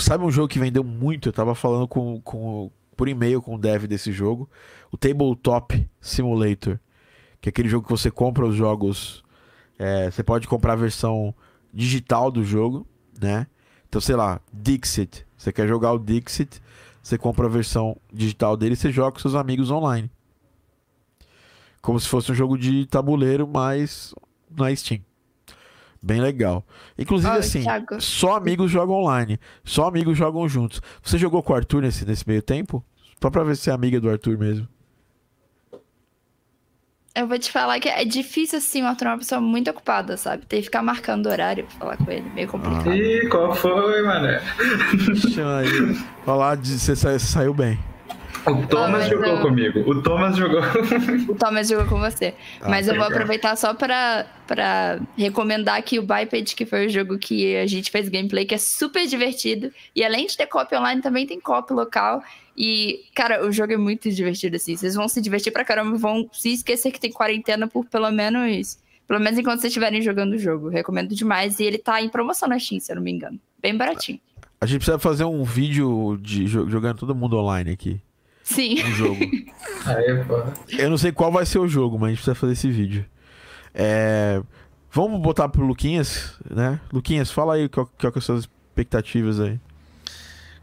sabe um jogo que vendeu muito? Eu tava falando com, com por e-mail com o dev desse jogo, o Tabletop Simulator, que é aquele jogo que você compra os jogos, é, você pode comprar a versão digital do jogo, né? Então, sei lá, Dixit, você quer jogar o Dixit, você compra a versão digital dele e você joga com seus amigos online. Como se fosse um jogo de tabuleiro, mas na Steam. Bem legal. Inclusive, assim, Thiago. só amigos jogam online. Só amigos jogam juntos. Você jogou com o Arthur nesse, nesse meio tempo? Só pra ver se é amiga do Arthur mesmo. Eu vou te falar que é difícil, assim, o Arthur é uma pessoa muito ocupada, sabe? Tem que ficar marcando horário pra falar com ele. Meio complicado. Ih, qual foi, mané? Chama aí. Falar de você sa- saiu bem. O Thomas mas jogou eu- comigo. O Thomas jogou. O Thomas jogou com você. Ah, Mas eu vou aproveitar só pra, pra recomendar aqui o Biped, que foi o jogo que a gente fez gameplay, que é super divertido. E além de ter copy online, também tem copy local. E, cara, o jogo é muito divertido, assim. Vocês vão se divertir pra caramba, vão se esquecer que tem quarentena por pelo menos. Pelo menos enquanto vocês estiverem jogando o jogo. Recomendo demais. E ele tá em promoção na Steam, se eu não me engano. Bem baratinho. A gente precisa fazer um vídeo de jo- jogando todo mundo online aqui. Sim. Um jogo. [laughs] Aí, pô. Eu não sei qual vai ser o jogo, mas a gente precisa fazer esse vídeo. É, Vamos botar pro Luquinhas, né? Luquinhas, fala aí qual, qual que são as suas expectativas aí.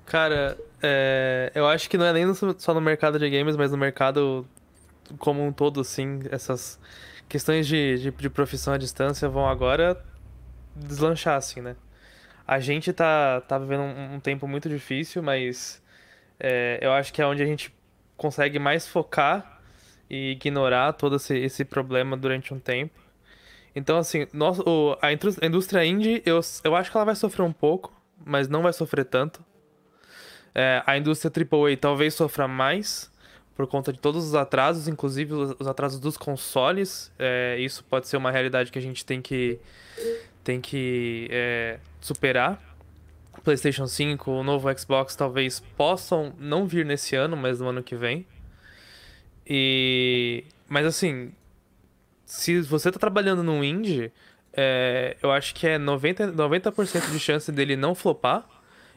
Cara, é, eu acho que não é nem no- só no mercado de games, mas no mercado como um todo, assim, essas questões de, de, de profissão à distância vão agora deslanchar, assim, né? A gente tá, tá vivendo um, um tempo muito difícil, mas é, eu acho que é onde a gente consegue mais focar e ignorar todo esse, esse problema durante um tempo. Então, assim, nós, o, a indú- a indústria indie, eu, eu acho que ela vai sofrer um pouco, mas não vai sofrer tanto. É, a indústria AAA talvez sofra mais por conta de todos os atrasos, inclusive os, os atrasos dos consoles. É, isso pode ser uma realidade que a gente tem que, tem que é, superar. PlayStation 5, o novo Xbox talvez possam não vir nesse ano, mas no ano que vem. E mas assim, se você tá trabalhando num indie, é, eu acho que é 90, 90% de chance dele não flopar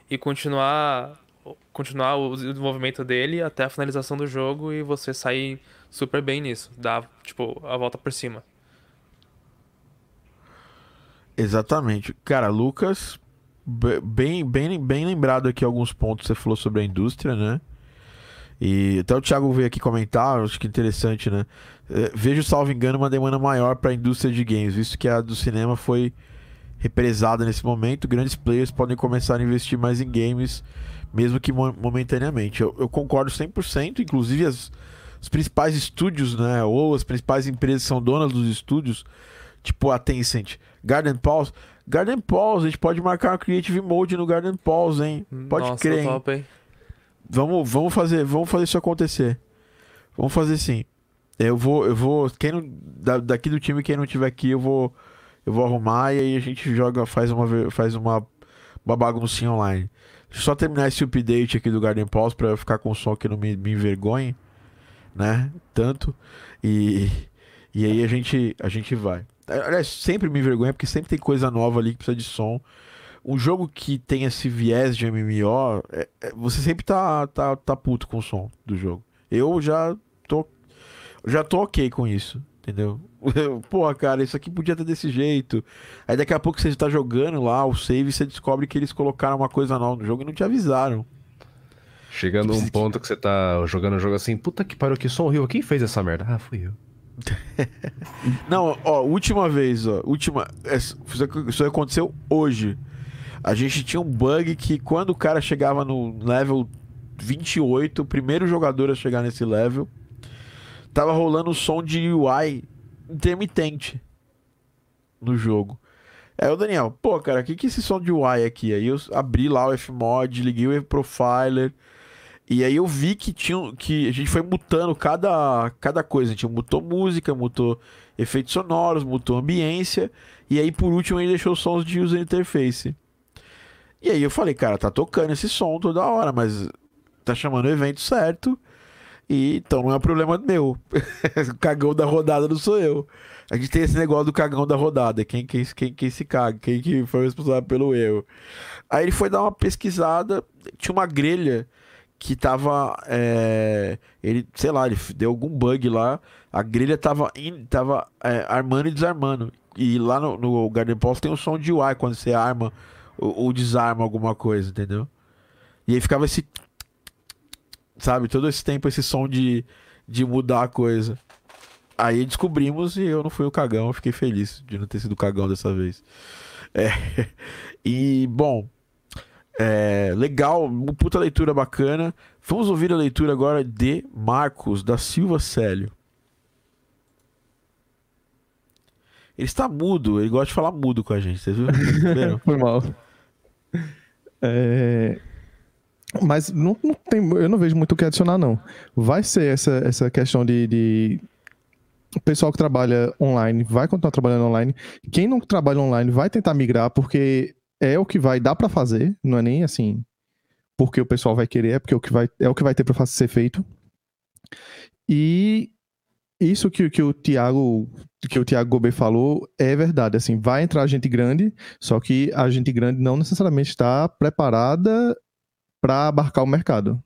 e continuar continuar o desenvolvimento dele até a finalização do jogo e você sair super bem nisso, dar tipo a volta por cima. Exatamente. Cara, Lucas, bem, bem, bem lembrado aqui alguns pontos que você falou sobre a indústria, né? E até o Thiago veio aqui comentar, acho que interessante, né? Eh, Vejo, salvo engano, uma demanda maior para a indústria de games, visto que a do cinema foi represada nesse momento. Grandes players podem começar a investir mais em games, mesmo que mo- momentaneamente. Eu, eu concordo 100%, inclusive as, os principais estúdios, né? Ou as principais empresas são donas dos estúdios, tipo a Tencent, Garden Pause. Garden Pause, a gente pode marcar uma Creative Mode no Garden Pause, hein? Pode Nossa, crer, hein? top, hein? Vamos, vamos fazer, vamos fazer isso acontecer. Vamos fazer sim. Eu vou, eu vou, quem não, da- daqui do time quem não tiver aqui, eu vou, eu vou arrumar e aí a gente joga, faz uma, faz uma, uma baguncinha online. Deixa eu só terminar esse update aqui do Garden Pause pra eu ficar com o som que não me, me envergonhe, né? Tanto. E, e aí a gente, a gente vai. Aliás, sempre me envergonha porque sempre tem coisa nova ali que precisa de som um jogo que tem esse viés de MMO, é- é- você sempre tá, tá, tá puto com o som do jogo. Eu já tô. Já tô ok com isso, entendeu? [laughs] Pô, cara, isso aqui podia ter desse jeito. Aí daqui a pouco você tá jogando lá o save e você descobre que eles colocaram uma coisa nova no jogo e não te avisaram. Chegando Tipo, num se- ponto que você tá jogando um jogo assim, puta que pariu, que som horrível. Quem fez essa merda? Ah, fui eu. [laughs] Não, ó, última vez, ó. Última. Isso isso aconteceu hoje. A gente tinha um bug que quando o cara chegava no level 28, o primeiro jogador a chegar nesse level, tava rolando o som de UI intermitente no jogo. Aí o Daniel, pô, cara, o que que é esse som de UI aqui? Aí eu abri lá o Fmod, liguei o Profiler, e aí eu vi que tinha que a gente foi mutando cada, cada coisa. A gente mutou música, mutou efeitos sonoros, mutou ambiência. E aí por último ele deixou sons de user interface. E aí eu falei, cara, tá tocando esse som toda hora, mas tá chamando o evento certo. E então não é problema meu. [laughs] o cagão da rodada não sou eu. A gente tem esse negócio do cagão da rodada. Quem, quem, quem, quem se caga, quem que foi responsável pelo erro. Aí ele foi dar uma pesquisada, tinha uma grelha que tava. é, ele, sei lá, ele deu algum bug lá. A grelha tava, in- tava é, armando e desarmando. E lá no, no Garden Pulse tem o som de UI quando você arma ou, ou desarma alguma coisa, entendeu? E aí ficava esse. Sabe, todo esse tempo esse som de, de mudar a coisa. Aí descobrimos e eu não fui o cagão, fiquei feliz de não ter sido o cagão dessa vez. É, [laughs] e, bom, é, legal, puta leitura bacana. Vamos ouvir a leitura agora de Marcos da Silva Célio. Ele está mudo, ele gosta de falar mudo com a gente, vocês? Viram? [laughs] Foi mal. É, Mas não, não tem, eu não vejo muito o que adicionar, não. Vai ser essa, essa questão de, de- O pessoal que trabalha online vai continuar trabalhando online. Quem não trabalha online vai tentar migrar, porque é o que vai dar pra fazer, não é nem assim porque o pessoal vai querer, é porque é o que vai, é o que vai ter pra ser feito. E isso que, que o Thiago que o Thiago Gobet falou é verdade, assim, vai entrar gente grande, só que a gente grande não necessariamente está preparada para abarcar o mercado.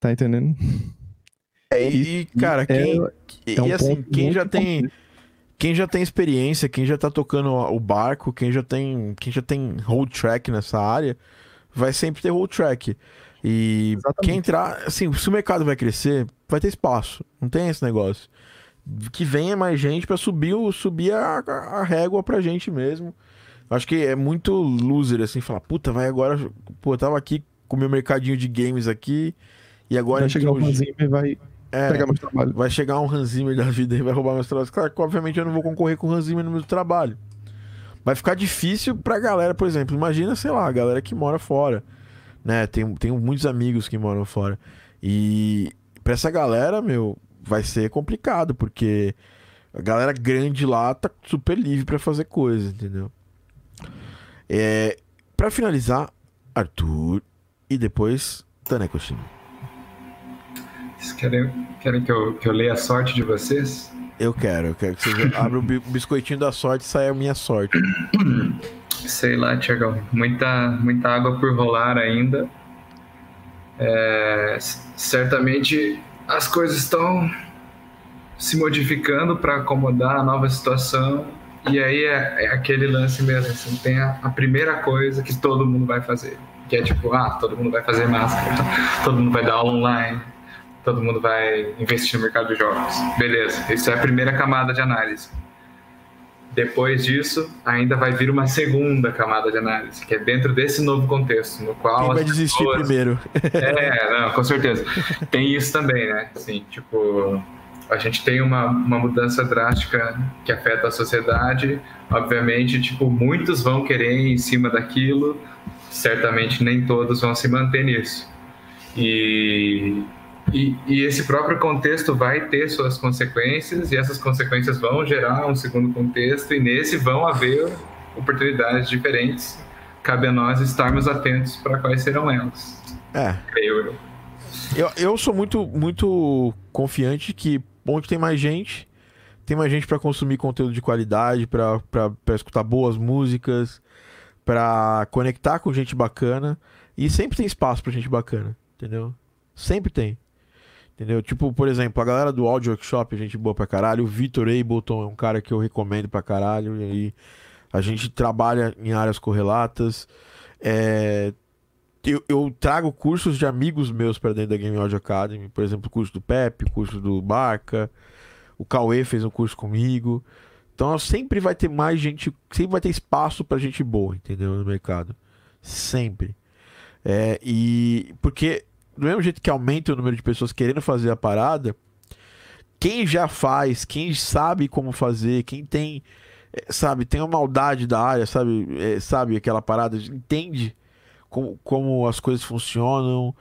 Tá entendendo? É, e, cara, É- quem. é um e assim, quem já tem. Quem já tem experiência, quem já tá tocando o barco, quem já tem. Quem já tem road track nessa área, vai sempre ter road track. E Exatamente. quem entrar, assim, se o mercado vai crescer, vai ter espaço. Não tem esse negócio. Que venha mais gente pra subir, subir a, a régua pra gente mesmo. Acho que é muito loser, assim, falar, puta, vai agora. Pô, eu tava aqui com o meu mercadinho de games aqui. E agora Vai chegar o vai é, pegar meu trabalho. vai chegar um Hans Zimmer da vida e vai roubar meus trabalhos. Claro que, obviamente, eu não vou concorrer com o Hans Zimmer no meu trabalho. Vai ficar difícil pra galera, por exemplo. Imagina, sei lá, a galera que mora fora. Né? Tem, tenho muitos amigos que moram fora. E pra essa galera, meu, vai ser complicado, porque a galera grande lá tá super livre pra fazer coisa, entendeu? É, pra finalizar, Arthur e depois Taneco Shin. Vocês querem, querem que, eu, que eu leia a sorte de vocês? Eu quero, eu quero que você [coughs] abra o bi- biscoitinho da sorte e saia a minha sorte. [coughs] Sei lá, Tiagão. Muita, muita água por rolar ainda. É, certamente as coisas estão se modificando para acomodar a nova situação. E aí é, é aquele lance mesmo. Assim, tem a, a primeira coisa que todo mundo vai fazer. Que é tipo, ah, todo mundo vai fazer máscara, [laughs] todo mundo vai dar aula online, todo mundo vai investir no mercado de jogos. Beleza, isso é a primeira camada de análise. Depois disso, ainda vai vir uma segunda camada de análise, que é dentro desse novo contexto, no qual Quem vai desistir pessoas- primeiro? é, não, com certeza. Tem isso também, né? Assim, tipo, a gente tem uma, uma mudança drástica que afeta a sociedade. Obviamente, tipo, muitos vão querer ir em cima daquilo, certamente nem todos vão se manter nisso. E, e, e esse próprio contexto vai ter suas consequências, e essas consequências vão gerar um segundo contexto, e nesse vão haver oportunidades diferentes. Cabe a nós estarmos atentos para quais serão elas, É, creio eu. eu, eu sou muito, muito confiante que onde tem mais gente, tem mais gente pra consumir conteúdo de qualidade, pra escutar boas músicas, pra conectar com gente bacana. E sempre tem espaço pra gente bacana, entendeu? Sempre tem. Entendeu? Tipo, por exemplo, a galera do Audio Workshop, gente boa pra caralho. O Vitor Ableton é um cara que eu recomendo pra caralho. E aí a gente trabalha em áreas correlatas. É, eu, eu trago cursos de amigos meus para dentro da Game Audio Academy. Por exemplo, o curso do Pepe, o curso do Barca. O Cauê fez um curso comigo. Então sempre vai ter mais gente, sempre vai ter espaço pra gente boa, entendeu? No mercado. Sempre. É, e porque do mesmo jeito que aumenta o número de pessoas querendo fazer a parada, quem já faz, quem sabe como fazer, quem tem, é, sabe, tem a maldade da área, sabe, é, sabe aquela parada, entende como, como as coisas funcionam,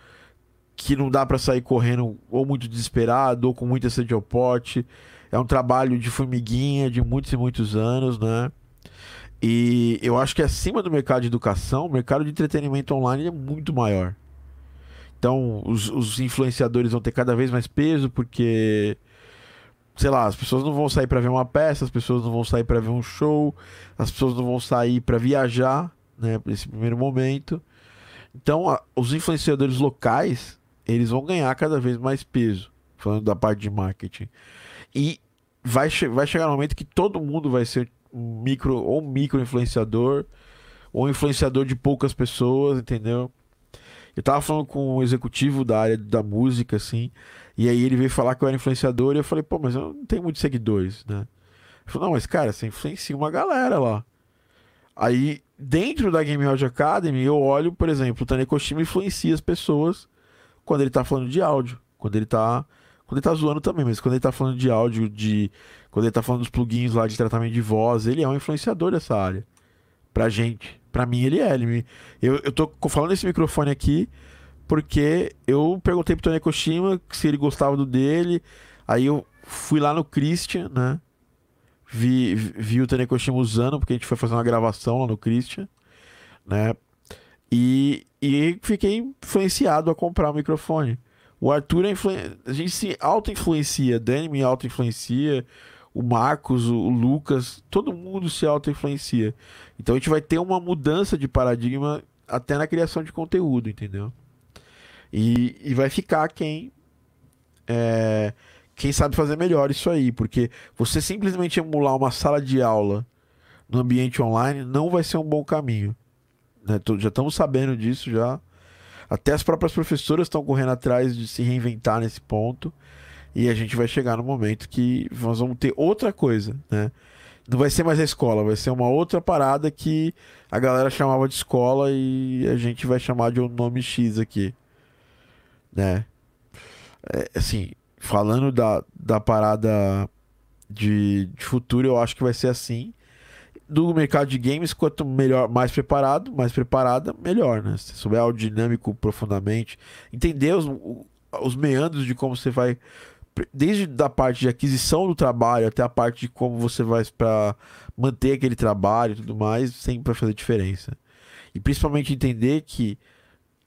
que não dá pra sair correndo ou muito desesperado ou com muita sede ao pote. É um trabalho de formiguinha de muitos e muitos anos, né? E eu acho que acima do mercado de educação, o mercado de entretenimento online é muito maior. Então, os, os influenciadores vão ter cada vez mais peso, porque sei lá, as pessoas não vão sair para ver uma peça, as pessoas não vão sair para ver um show, as pessoas não vão sair para viajar, né, nesse primeiro momento. Então, a, os influenciadores locais, eles vão ganhar cada vez mais peso, falando da parte de marketing. E vai, che vai chegar um momento que todo mundo vai ser um micro ou micro influenciador, ou influenciador de poucas pessoas, entendeu? Eu tava falando com um executivo da área da música, assim, e aí ele veio falar que eu era influenciador, e eu falei, pô, mas eu não tenho muitos seguidores, né? Ele falou, não, mas cara, você influencia uma galera lá. Aí, dentro da Game Audio Academy, eu olho, por exemplo, o Tanekoshima influencia as pessoas quando ele tá falando de áudio, quando ele tá quando ele tá zoando também, mas quando ele tá falando de áudio, de quando ele tá falando dos plugins lá de tratamento de voz, ele é um influenciador dessa área. Pra gente. Pra mim, ele é. Ele me... eu, eu tô falando esse microfone aqui porque eu perguntei pro Tony Koshima se ele gostava do dele. Aí eu fui lá no Christian, né? Vi, vi o Tony Koshima usando, porque a gente foi fazer uma gravação lá no Christian, né? E, e fiquei influenciado a comprar o microfone. O Arthur é influen... a gente se auto-influencia, Dani me auto-influencia, o Marcos, o Lucas, todo mundo se auto-influencia. Então a gente vai ter uma mudança de paradigma até na criação de conteúdo, entendeu? E, e vai ficar quem é, quem sabe fazer melhor isso aí, porque você simplesmente emular uma sala de aula no ambiente online não vai ser um bom caminho. Né? Já estamos sabendo disso já. Até as próprias professoras estão correndo atrás de se reinventar nesse ponto. E a gente vai chegar no momento que nós vamos ter outra coisa, né? Não vai ser mais a escola, vai ser uma outra parada que a galera chamava de escola e a gente vai chamar de um nome X aqui, né? É, assim, falando da, da parada de, de futuro, eu acho que vai ser assim. Do mercado de games, quanto melhor, mais preparado, mais preparada, melhor, né? Se souber o dinâmico profundamente, entender os, os meandros de como você vai desde da parte de aquisição do trabalho até a parte de como você vai para manter aquele trabalho e tudo mais, sempre vai fazer diferença. E principalmente entender que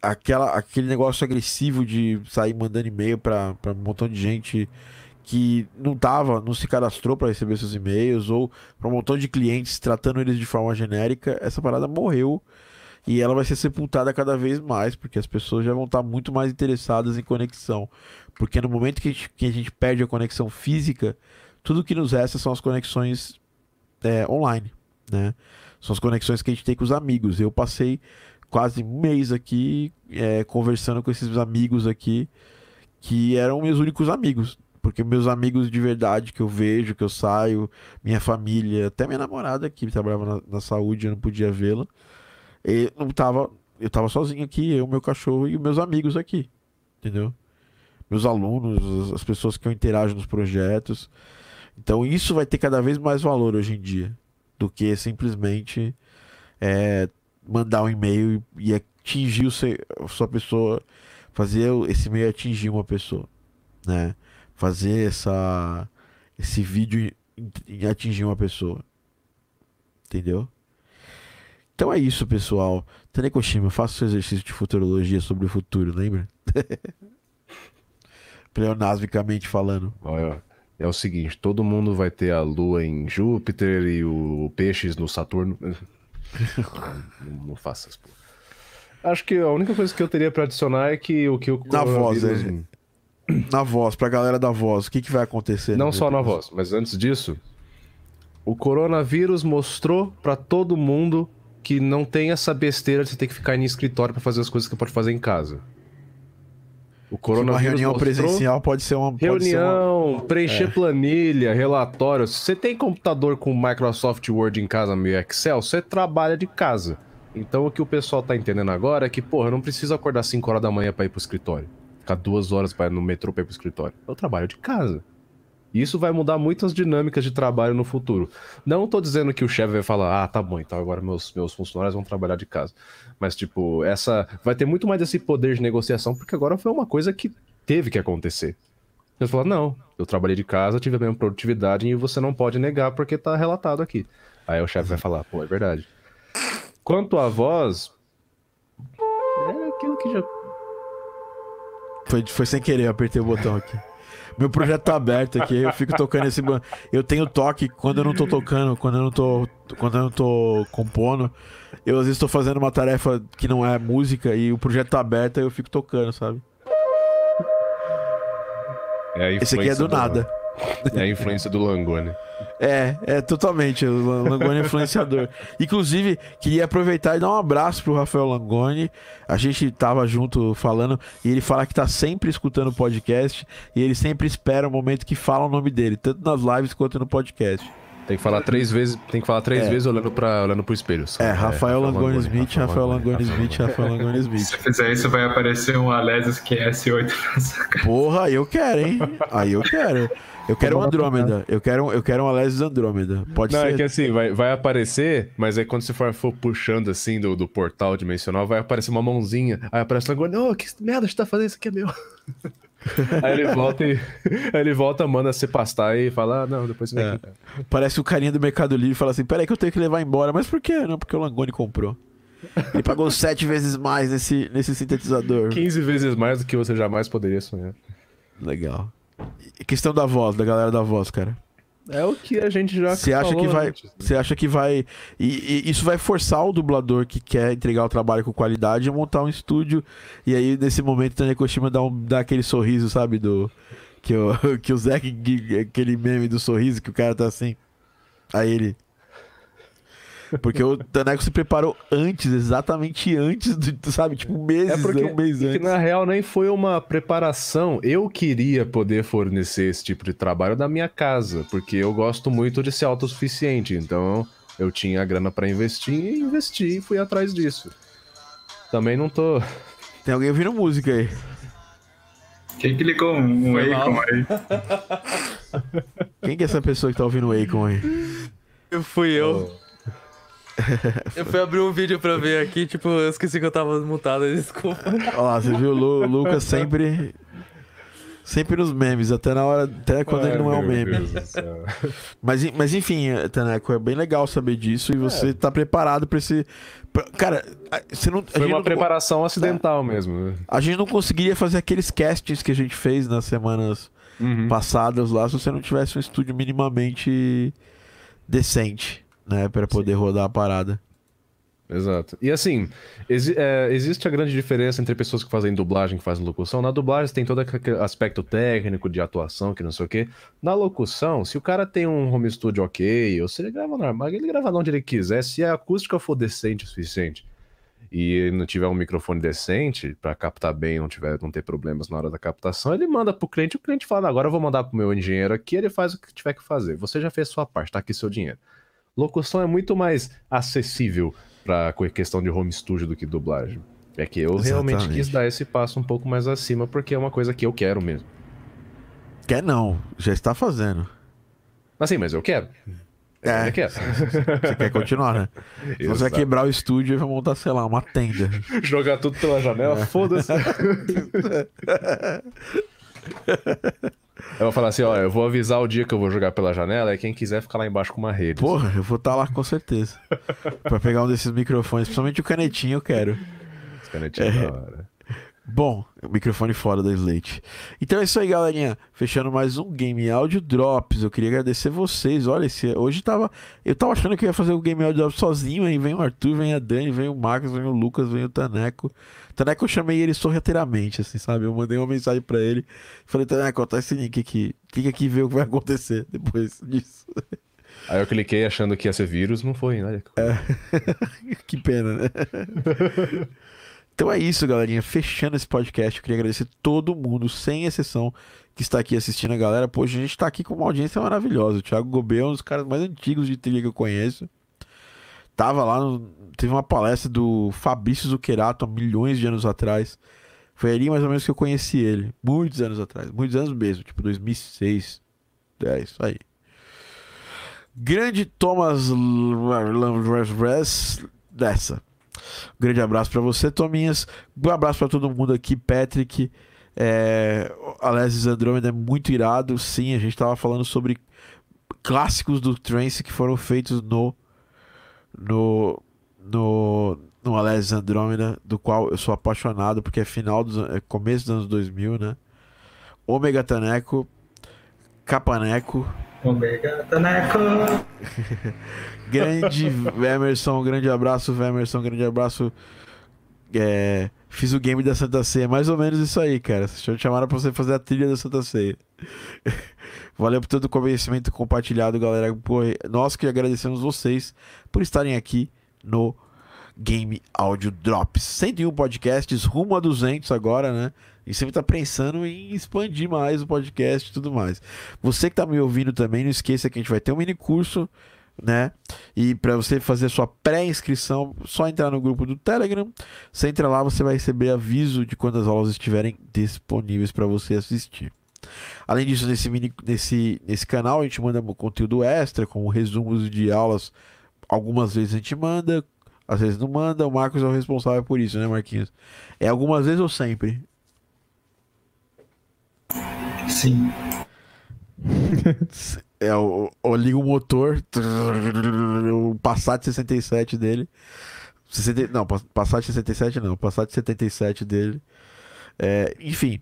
aquela, aquele negócio agressivo de sair mandando e-mail para um montão de gente que não tava, não se cadastrou para receber seus e-mails ou para um montão de clientes tratando eles de forma genérica, essa parada morreu e ela vai ser sepultada cada vez mais, porque as pessoas já vão estar muito mais interessadas em conexão. Porque no momento que a gente, que a gente perde a conexão física, tudo que nos resta são as conexões é, online, né? São as conexões que a gente tem com os amigos. Eu passei quase um mês aqui é, conversando com esses amigos aqui, que eram meus únicos amigos. Porque meus amigos de verdade que eu vejo, que eu saio, minha família, até minha namorada que trabalhava na, na saúde, eu não podia vê-la. E não tava, eu tava sozinho aqui, eu, meu cachorro e meus amigos aqui, entendeu? Meus alunos, as pessoas que eu interajo nos projetos. Então isso vai ter cada vez mais valor hoje em dia do que simplesmente é, mandar um e-mail e atingir o a sua pessoa, fazer esse e-mail atingir uma pessoa, né? Fazer essa esse vídeo atingir uma pessoa. Entendeu? Então é isso, pessoal. Tanekoshima, faça seu exercício de futurologia sobre o futuro, lembra? [laughs] Pleonasmicamente falando. Olha, é o seguinte, todo mundo vai ter a lua em Júpiter e o peixes no Saturno. [laughs] não, não faça isso. Acho que a única coisa que eu teria para adicionar é que o que o Na voz, é... [clears throat] Na voz, pra galera da voz, o que, que vai acontecer? Não só na voz, mas antes disso, o coronavírus mostrou para todo mundo que não tem essa besteira de você ter que ficar em escritório para fazer as coisas que você pode fazer em casa. O coronavírus uma reunião presencial pode ser uma reunião, ser uma... preencher é. planilha, relatório. Se você tem computador com Microsoft Word em casa, meio Excel, você trabalha de casa. Então o que o pessoal tá entendendo agora é que, porra, eu não preciso acordar 5 horas da manhã para ir pro escritório. Ficar duas horas no metrô para ir pro escritório. Eu trabalho de casa. Isso vai mudar muitas dinâmicas de trabalho no futuro. Não estou dizendo que o chefe vai falar, ah, tá bom, então agora meus, meus funcionários vão trabalhar de casa. Mas, tipo, essa. Vai ter muito mais esse poder de negociação, porque agora foi uma coisa que teve que acontecer. Você fala, não, eu trabalhei de casa, tive a mesma produtividade e você não pode negar porque está relatado aqui. Aí o chefe vai falar, pô, é verdade. Quanto à voz, é aquilo que já Foi, foi sem querer, eu apertei o botão aqui. Meu projeto tá aberto aqui, eu fico tocando esse. Eu tenho toque quando eu não tô tocando, quando eu não tô. Quando eu não tô compondo. Eu às vezes tô fazendo uma tarefa que não é música e o projeto tá aberto, aí eu fico tocando, sabe? É Esse aqui é influência do nada. É a influência do Langoni. É, é totalmente. O Langoni é influenciador. Inclusive, queria aproveitar e dar um abraço pro Rafael Langoni. A gente tava junto falando e ele fala que tá sempre escutando o podcast e ele sempre espera o momento que fala o nome dele, tanto nas lives quanto no podcast. Tem que falar três vezes, tem que falar três É. vezes olhando, pra, olhando pro espelho. só. É, Rafael Langoni Smith, Rafael Langoni Smith, Rafael Langoni Smith. Se fizer isso, vai aparecer um Alesis QS8 na sua cara. Porra, aí eu quero, hein? Aí eu quero. Eu quero um Andrômeda. Eu quero, eu quero um Alesis Andrômeda. Pode Não, ser. é que assim, vai, vai aparecer, mas aí quando você for, for puxando assim do, do portal dimensional, vai aparecer uma mãozinha. Aí aparece o Langoni, ô, que merda você tá fazendo? Isso aqui é meu. [laughs] [laughs] aí ele volta e. Aí ele volta, manda você pastar e fala, ah, não, depois você vem É. aqui. cara." Parece o carinha do Mercado Livre fala assim: peraí que eu tenho que levar embora. Mas por quê? Não, porque o Langoni comprou. Ele pagou [laughs] sete vezes mais nesse, nesse sintetizador. 15 vezes mais do que você jamais poderia sonhar. Legal. E questão da voz, da galera da voz, cara. É o que a gente já Você acha que vai. né? Você acha que vai. E, e isso vai forçar o dublador que quer entregar o trabalho com qualidade a montar um estúdio. E aí, nesse momento, o Tanekoshima dá, um, dá aquele sorriso, sabe? Do. Que o, [laughs] que o Zack. Aquele meme do sorriso que o cara tá assim. Aí ele. Porque o Taneco se preparou antes, exatamente antes, do, sabe? Tipo, meses, É porque um mês que antes. na real nem foi uma preparação. Eu queria poder fornecer esse tipo de trabalho da minha casa, porque eu gosto muito de ser autossuficiente. Então eu tinha a grana pra investir e investi e fui atrás disso. Também não tô. Tem alguém ouvindo música aí. Quem que ligou um, um. Akon aí? Quem que é essa pessoa que tá ouvindo o Akon aí? Eu fui eu. Eu fui abrir um vídeo pra ver aqui, tipo, eu esqueci que eu tava mutado, [laughs] desculpa. Olha lá, você viu o Lu- o Lucas [laughs] sempre. Sempre nos memes, até na hora. Até quando ele não é um meme. [laughs] Mas, mas enfim, Taneco, é bem legal saber disso e você tá preparado pra esse. pra- Cara, você não. Foi uma não- preparação acidental mesmo. né? A gente não conseguiria fazer aqueles castings que a gente fez nas semanas Uhum. passadas lá se você não tivesse um estúdio minimamente decente, né? Pra poder rodar a parada. Exato. E assim, exi- é, existe a grande diferença entre pessoas que fazem dublagem e que fazem locução. Na dublagem tem todo aquele aspecto técnico de atuação, que não sei o quê. Na locução, se o cara tem um home studio ok, ou se ele grava normal, ele grava onde ele quiser, se a acústica for decente o suficiente e ele não tiver um microfone decente pra captar bem, não tiver não ter problemas na hora da captação, ele manda pro cliente, o cliente fala: "Agora eu vou mandar pro meu engenheiro aqui, ele faz o que tiver que fazer. Você já fez sua parte, tá aqui seu dinheiro". Locução é muito mais acessível pra co- questão de home studio do que dublagem. É que eu realmente Exatamente. quis dar esse passo um pouco mais acima, porque é uma coisa que eu quero mesmo. Quer não, já está fazendo. Assim, mas eu quero. É. Você quer continuar, né? Você vai quebrar o estúdio e vai montar, sei lá, uma tenda. Jogar tudo pela janela, foda-se. [laughs] Eu vou falar assim, ó, eu vou avisar o dia que eu vou jogar pela janela, e quem quiser ficar lá embaixo com uma rede. Porra, eu vou estar lá com certeza. [laughs] pra pegar um desses microfones, principalmente o canetinho, eu quero. Esse canetinho É. da hora. Bom, microfone fora da Slate. Então é isso aí, galerinha. Fechando mais um Game Audio Drops. Eu queria agradecer vocês. Olha, esse, hoje tava. Eu tava achando que eu ia fazer o Game Audio Drops sozinho. Aí vem o Arthur, vem a Dani, vem o Marcos, vem o Lucas, vem o Taneco. Taneco eu chamei ele sorrateiramente, assim, sabe? Eu mandei uma mensagem pra ele. Falei, Taneco, tá esse link aqui. Clica aqui e vê o que vai acontecer depois [laughs] disso. Aí eu cliquei achando que ia ser vírus, não foi, né? [laughs] que pena, né? [laughs] então é isso, galerinha. Fechando esse podcast, eu queria agradecer todo mundo, sem exceção, que está aqui assistindo a galera. Poxa, a gente tá aqui com uma audiência maravilhosa. O Thiago Gobel é um dos caras mais antigos de trilha que eu conheço. Tava lá, no- teve uma palestra do Fabrício Zuccherato há milhões de anos atrás. Foi ali mais ou menos que eu conheci ele. Muitos anos atrás. Muitos anos mesmo, tipo 2006. É isso aí. Grande Thomas Res dessa. Grande abraço pra você, Tominhas. Um abraço pra todo mundo aqui, Patrick. É, Alessis Andrômeda é muito irado. Sim, a gente tava falando sobre clássicos do trance que foram feitos no no no, no Alés Andrômeda, do qual eu sou apaixonado, porque é final dos é começo dos anos 2000, né? Ômega Taneco, Capaneco, Omega Taneco. [laughs] grande Emerson, grande abraço, Emerson, grande abraço. É, fiz o game da Santa Ceia, mais ou menos isso aí, cara. Te chamaram pra você fazer a trilha da Santa Ceia. [laughs] Valeu por todo o conhecimento compartilhado, galera. Nós que agradecemos vocês por estarem aqui no Game Audio Drops. 101 podcasts, rumo a 200 agora, né? E sempre tá pensando em expandir mais o podcast e tudo mais. Você que tá me ouvindo também, não esqueça que a gente vai ter um mini curso, né? E para você fazer sua pré-inscrição, só entrar no grupo do Telegram. Você entra lá, você vai receber aviso de quando as aulas estiverem disponíveis para você assistir. Além disso, nesse, mini, nesse, nesse canal a gente manda conteúdo extra, como resumos de aulas. Algumas vezes a gente manda, às vezes não manda. O Marcos é o responsável por isso, né, Marquinhos? É algumas vezes ou sempre? Sim. [laughs] É, o, o, liga o motor, o Passat 67 dele. 60, não, Passat 67 não, Passat 77 dele. É, enfim,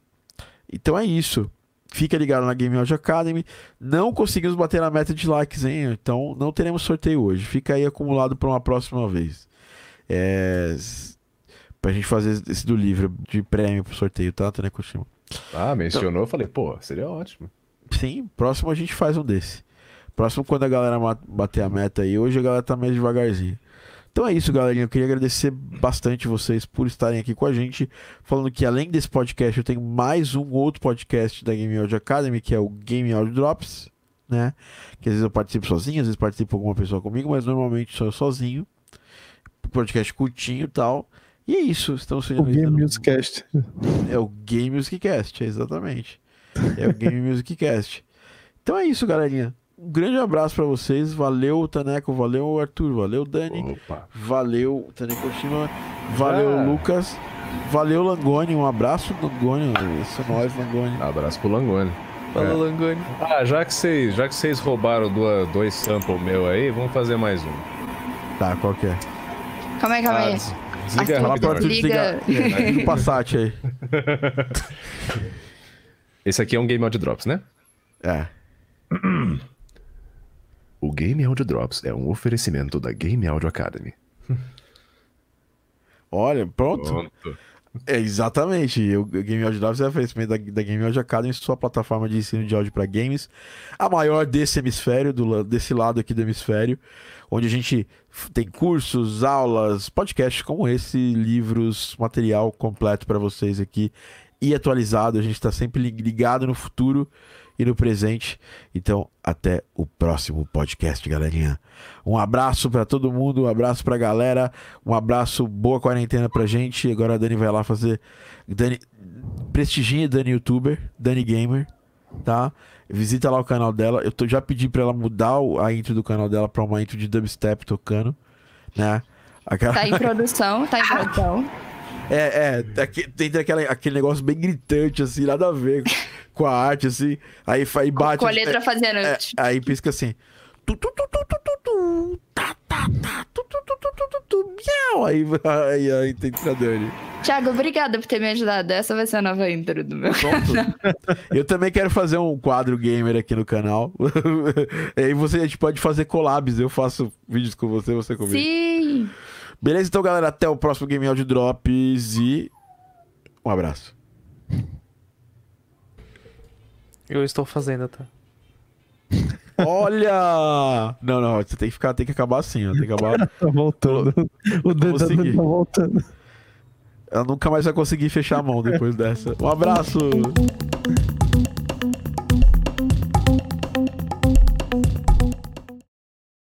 então é isso. Fica ligado na Game Audio Academy. Não conseguimos bater a meta de likes, hein? Então não teremos sorteio hoje. Fica aí acumulado para uma próxima vez. É, pra gente fazer esse do livro de prêmio pro sorteio, tá, Tânia Koshima? Ah, mencionou, eu falei, pô, seria ótimo. Sim, próximo a gente faz um desse. Próximo quando a galera bater a meta aí. Hoje a galera tá meio devagarzinho. Então é isso, galerinha. Eu queria agradecer bastante vocês por estarem aqui com a gente. Falando que além desse podcast, eu tenho mais um outro podcast da Game Audio Academy, que é o Game Audio Drops, né? Que às vezes eu participo sozinho, às vezes participo alguma pessoa comigo, mas normalmente sou eu sozinho. Podcast curtinho e tal. E é isso. Estamos O Game Musicast. É o Game Music Cast, exatamente. É o Game Music Cast. Então é isso, galerinha. Um grande abraço pra vocês. Valeu, Taneco. Valeu, Arthur. Valeu, Dani. Opa. Valeu, Taneco Shima. Valeu, Ah. Lucas. Valeu, Langoni. Um abraço, Langoni. Isso é nóis, Langoni. Abraço pro Langoni. Falou, Langoni. Ah, já que vocês, já que vocês roubaram duas, dois samples meu aí, vamos fazer mais um. Tá, qual que é? Calma aí, calma aí. Ah, des- desliga Arthur, Fala pro rapidão. Arthur Liga. desligar. É, liga o Passat aí. [laughs] Esse aqui é um Game Audio Drops, né? É. [clears throat] O Game Audio Drops é um oferecimento da Game Audio Academy. [laughs] Olha, pronto. Pronto. É, exatamente. O Game Audio Drops é oferecimento da, da Game Audio Academy, sua plataforma de ensino de áudio para games. A maior desse hemisfério, do, desse lado aqui do hemisfério, onde a gente tem cursos, aulas, podcasts como esse, livros, material completo para vocês aqui e atualizado. A gente está sempre li- ligado no futuro e no presente. Então, até o próximo podcast, galerinha. Um abraço para todo mundo, um abraço pra galera, um abraço, boa quarentena pra gente. Agora a Dani vai lá fazer. Dani, prestigie Dani Youtuber, Dani Gamer, tá? Visita lá o canal dela. Eu tô, já pedi pra ela mudar a intro do canal dela pra uma intro de dubstep tocando, né? Aquela... Tá em produção, tá em produção. [laughs] É, é, aque- tem aquela, aquele negócio bem gritante, assim, nada a ver com a arte, assim. Aí, aí bate. Com a letra fazendo. é, aí pisca assim. Tá, tá, tá. Aí, aí, aí tem a Dani. Thiago, obrigada por ter me ajudado. Essa vai ser a nova intro do meu. Pronto. Eu também quero fazer um quadro gamer aqui no canal. aí você, a gente pode fazer collabs. Eu faço vídeos com você, você comigo. Sim! Beleza? Então, galera, até o próximo Game Audio Drops e um abraço. Eu estou fazendo, tá? [laughs] Olha! Não, não, você tem que ficar, tem que acabar assim, ó. Tem que acabar. [laughs] Tá voltando. O dedo tá voltando. Ela nunca mais vai conseguir fechar a mão depois dessa. Um abraço!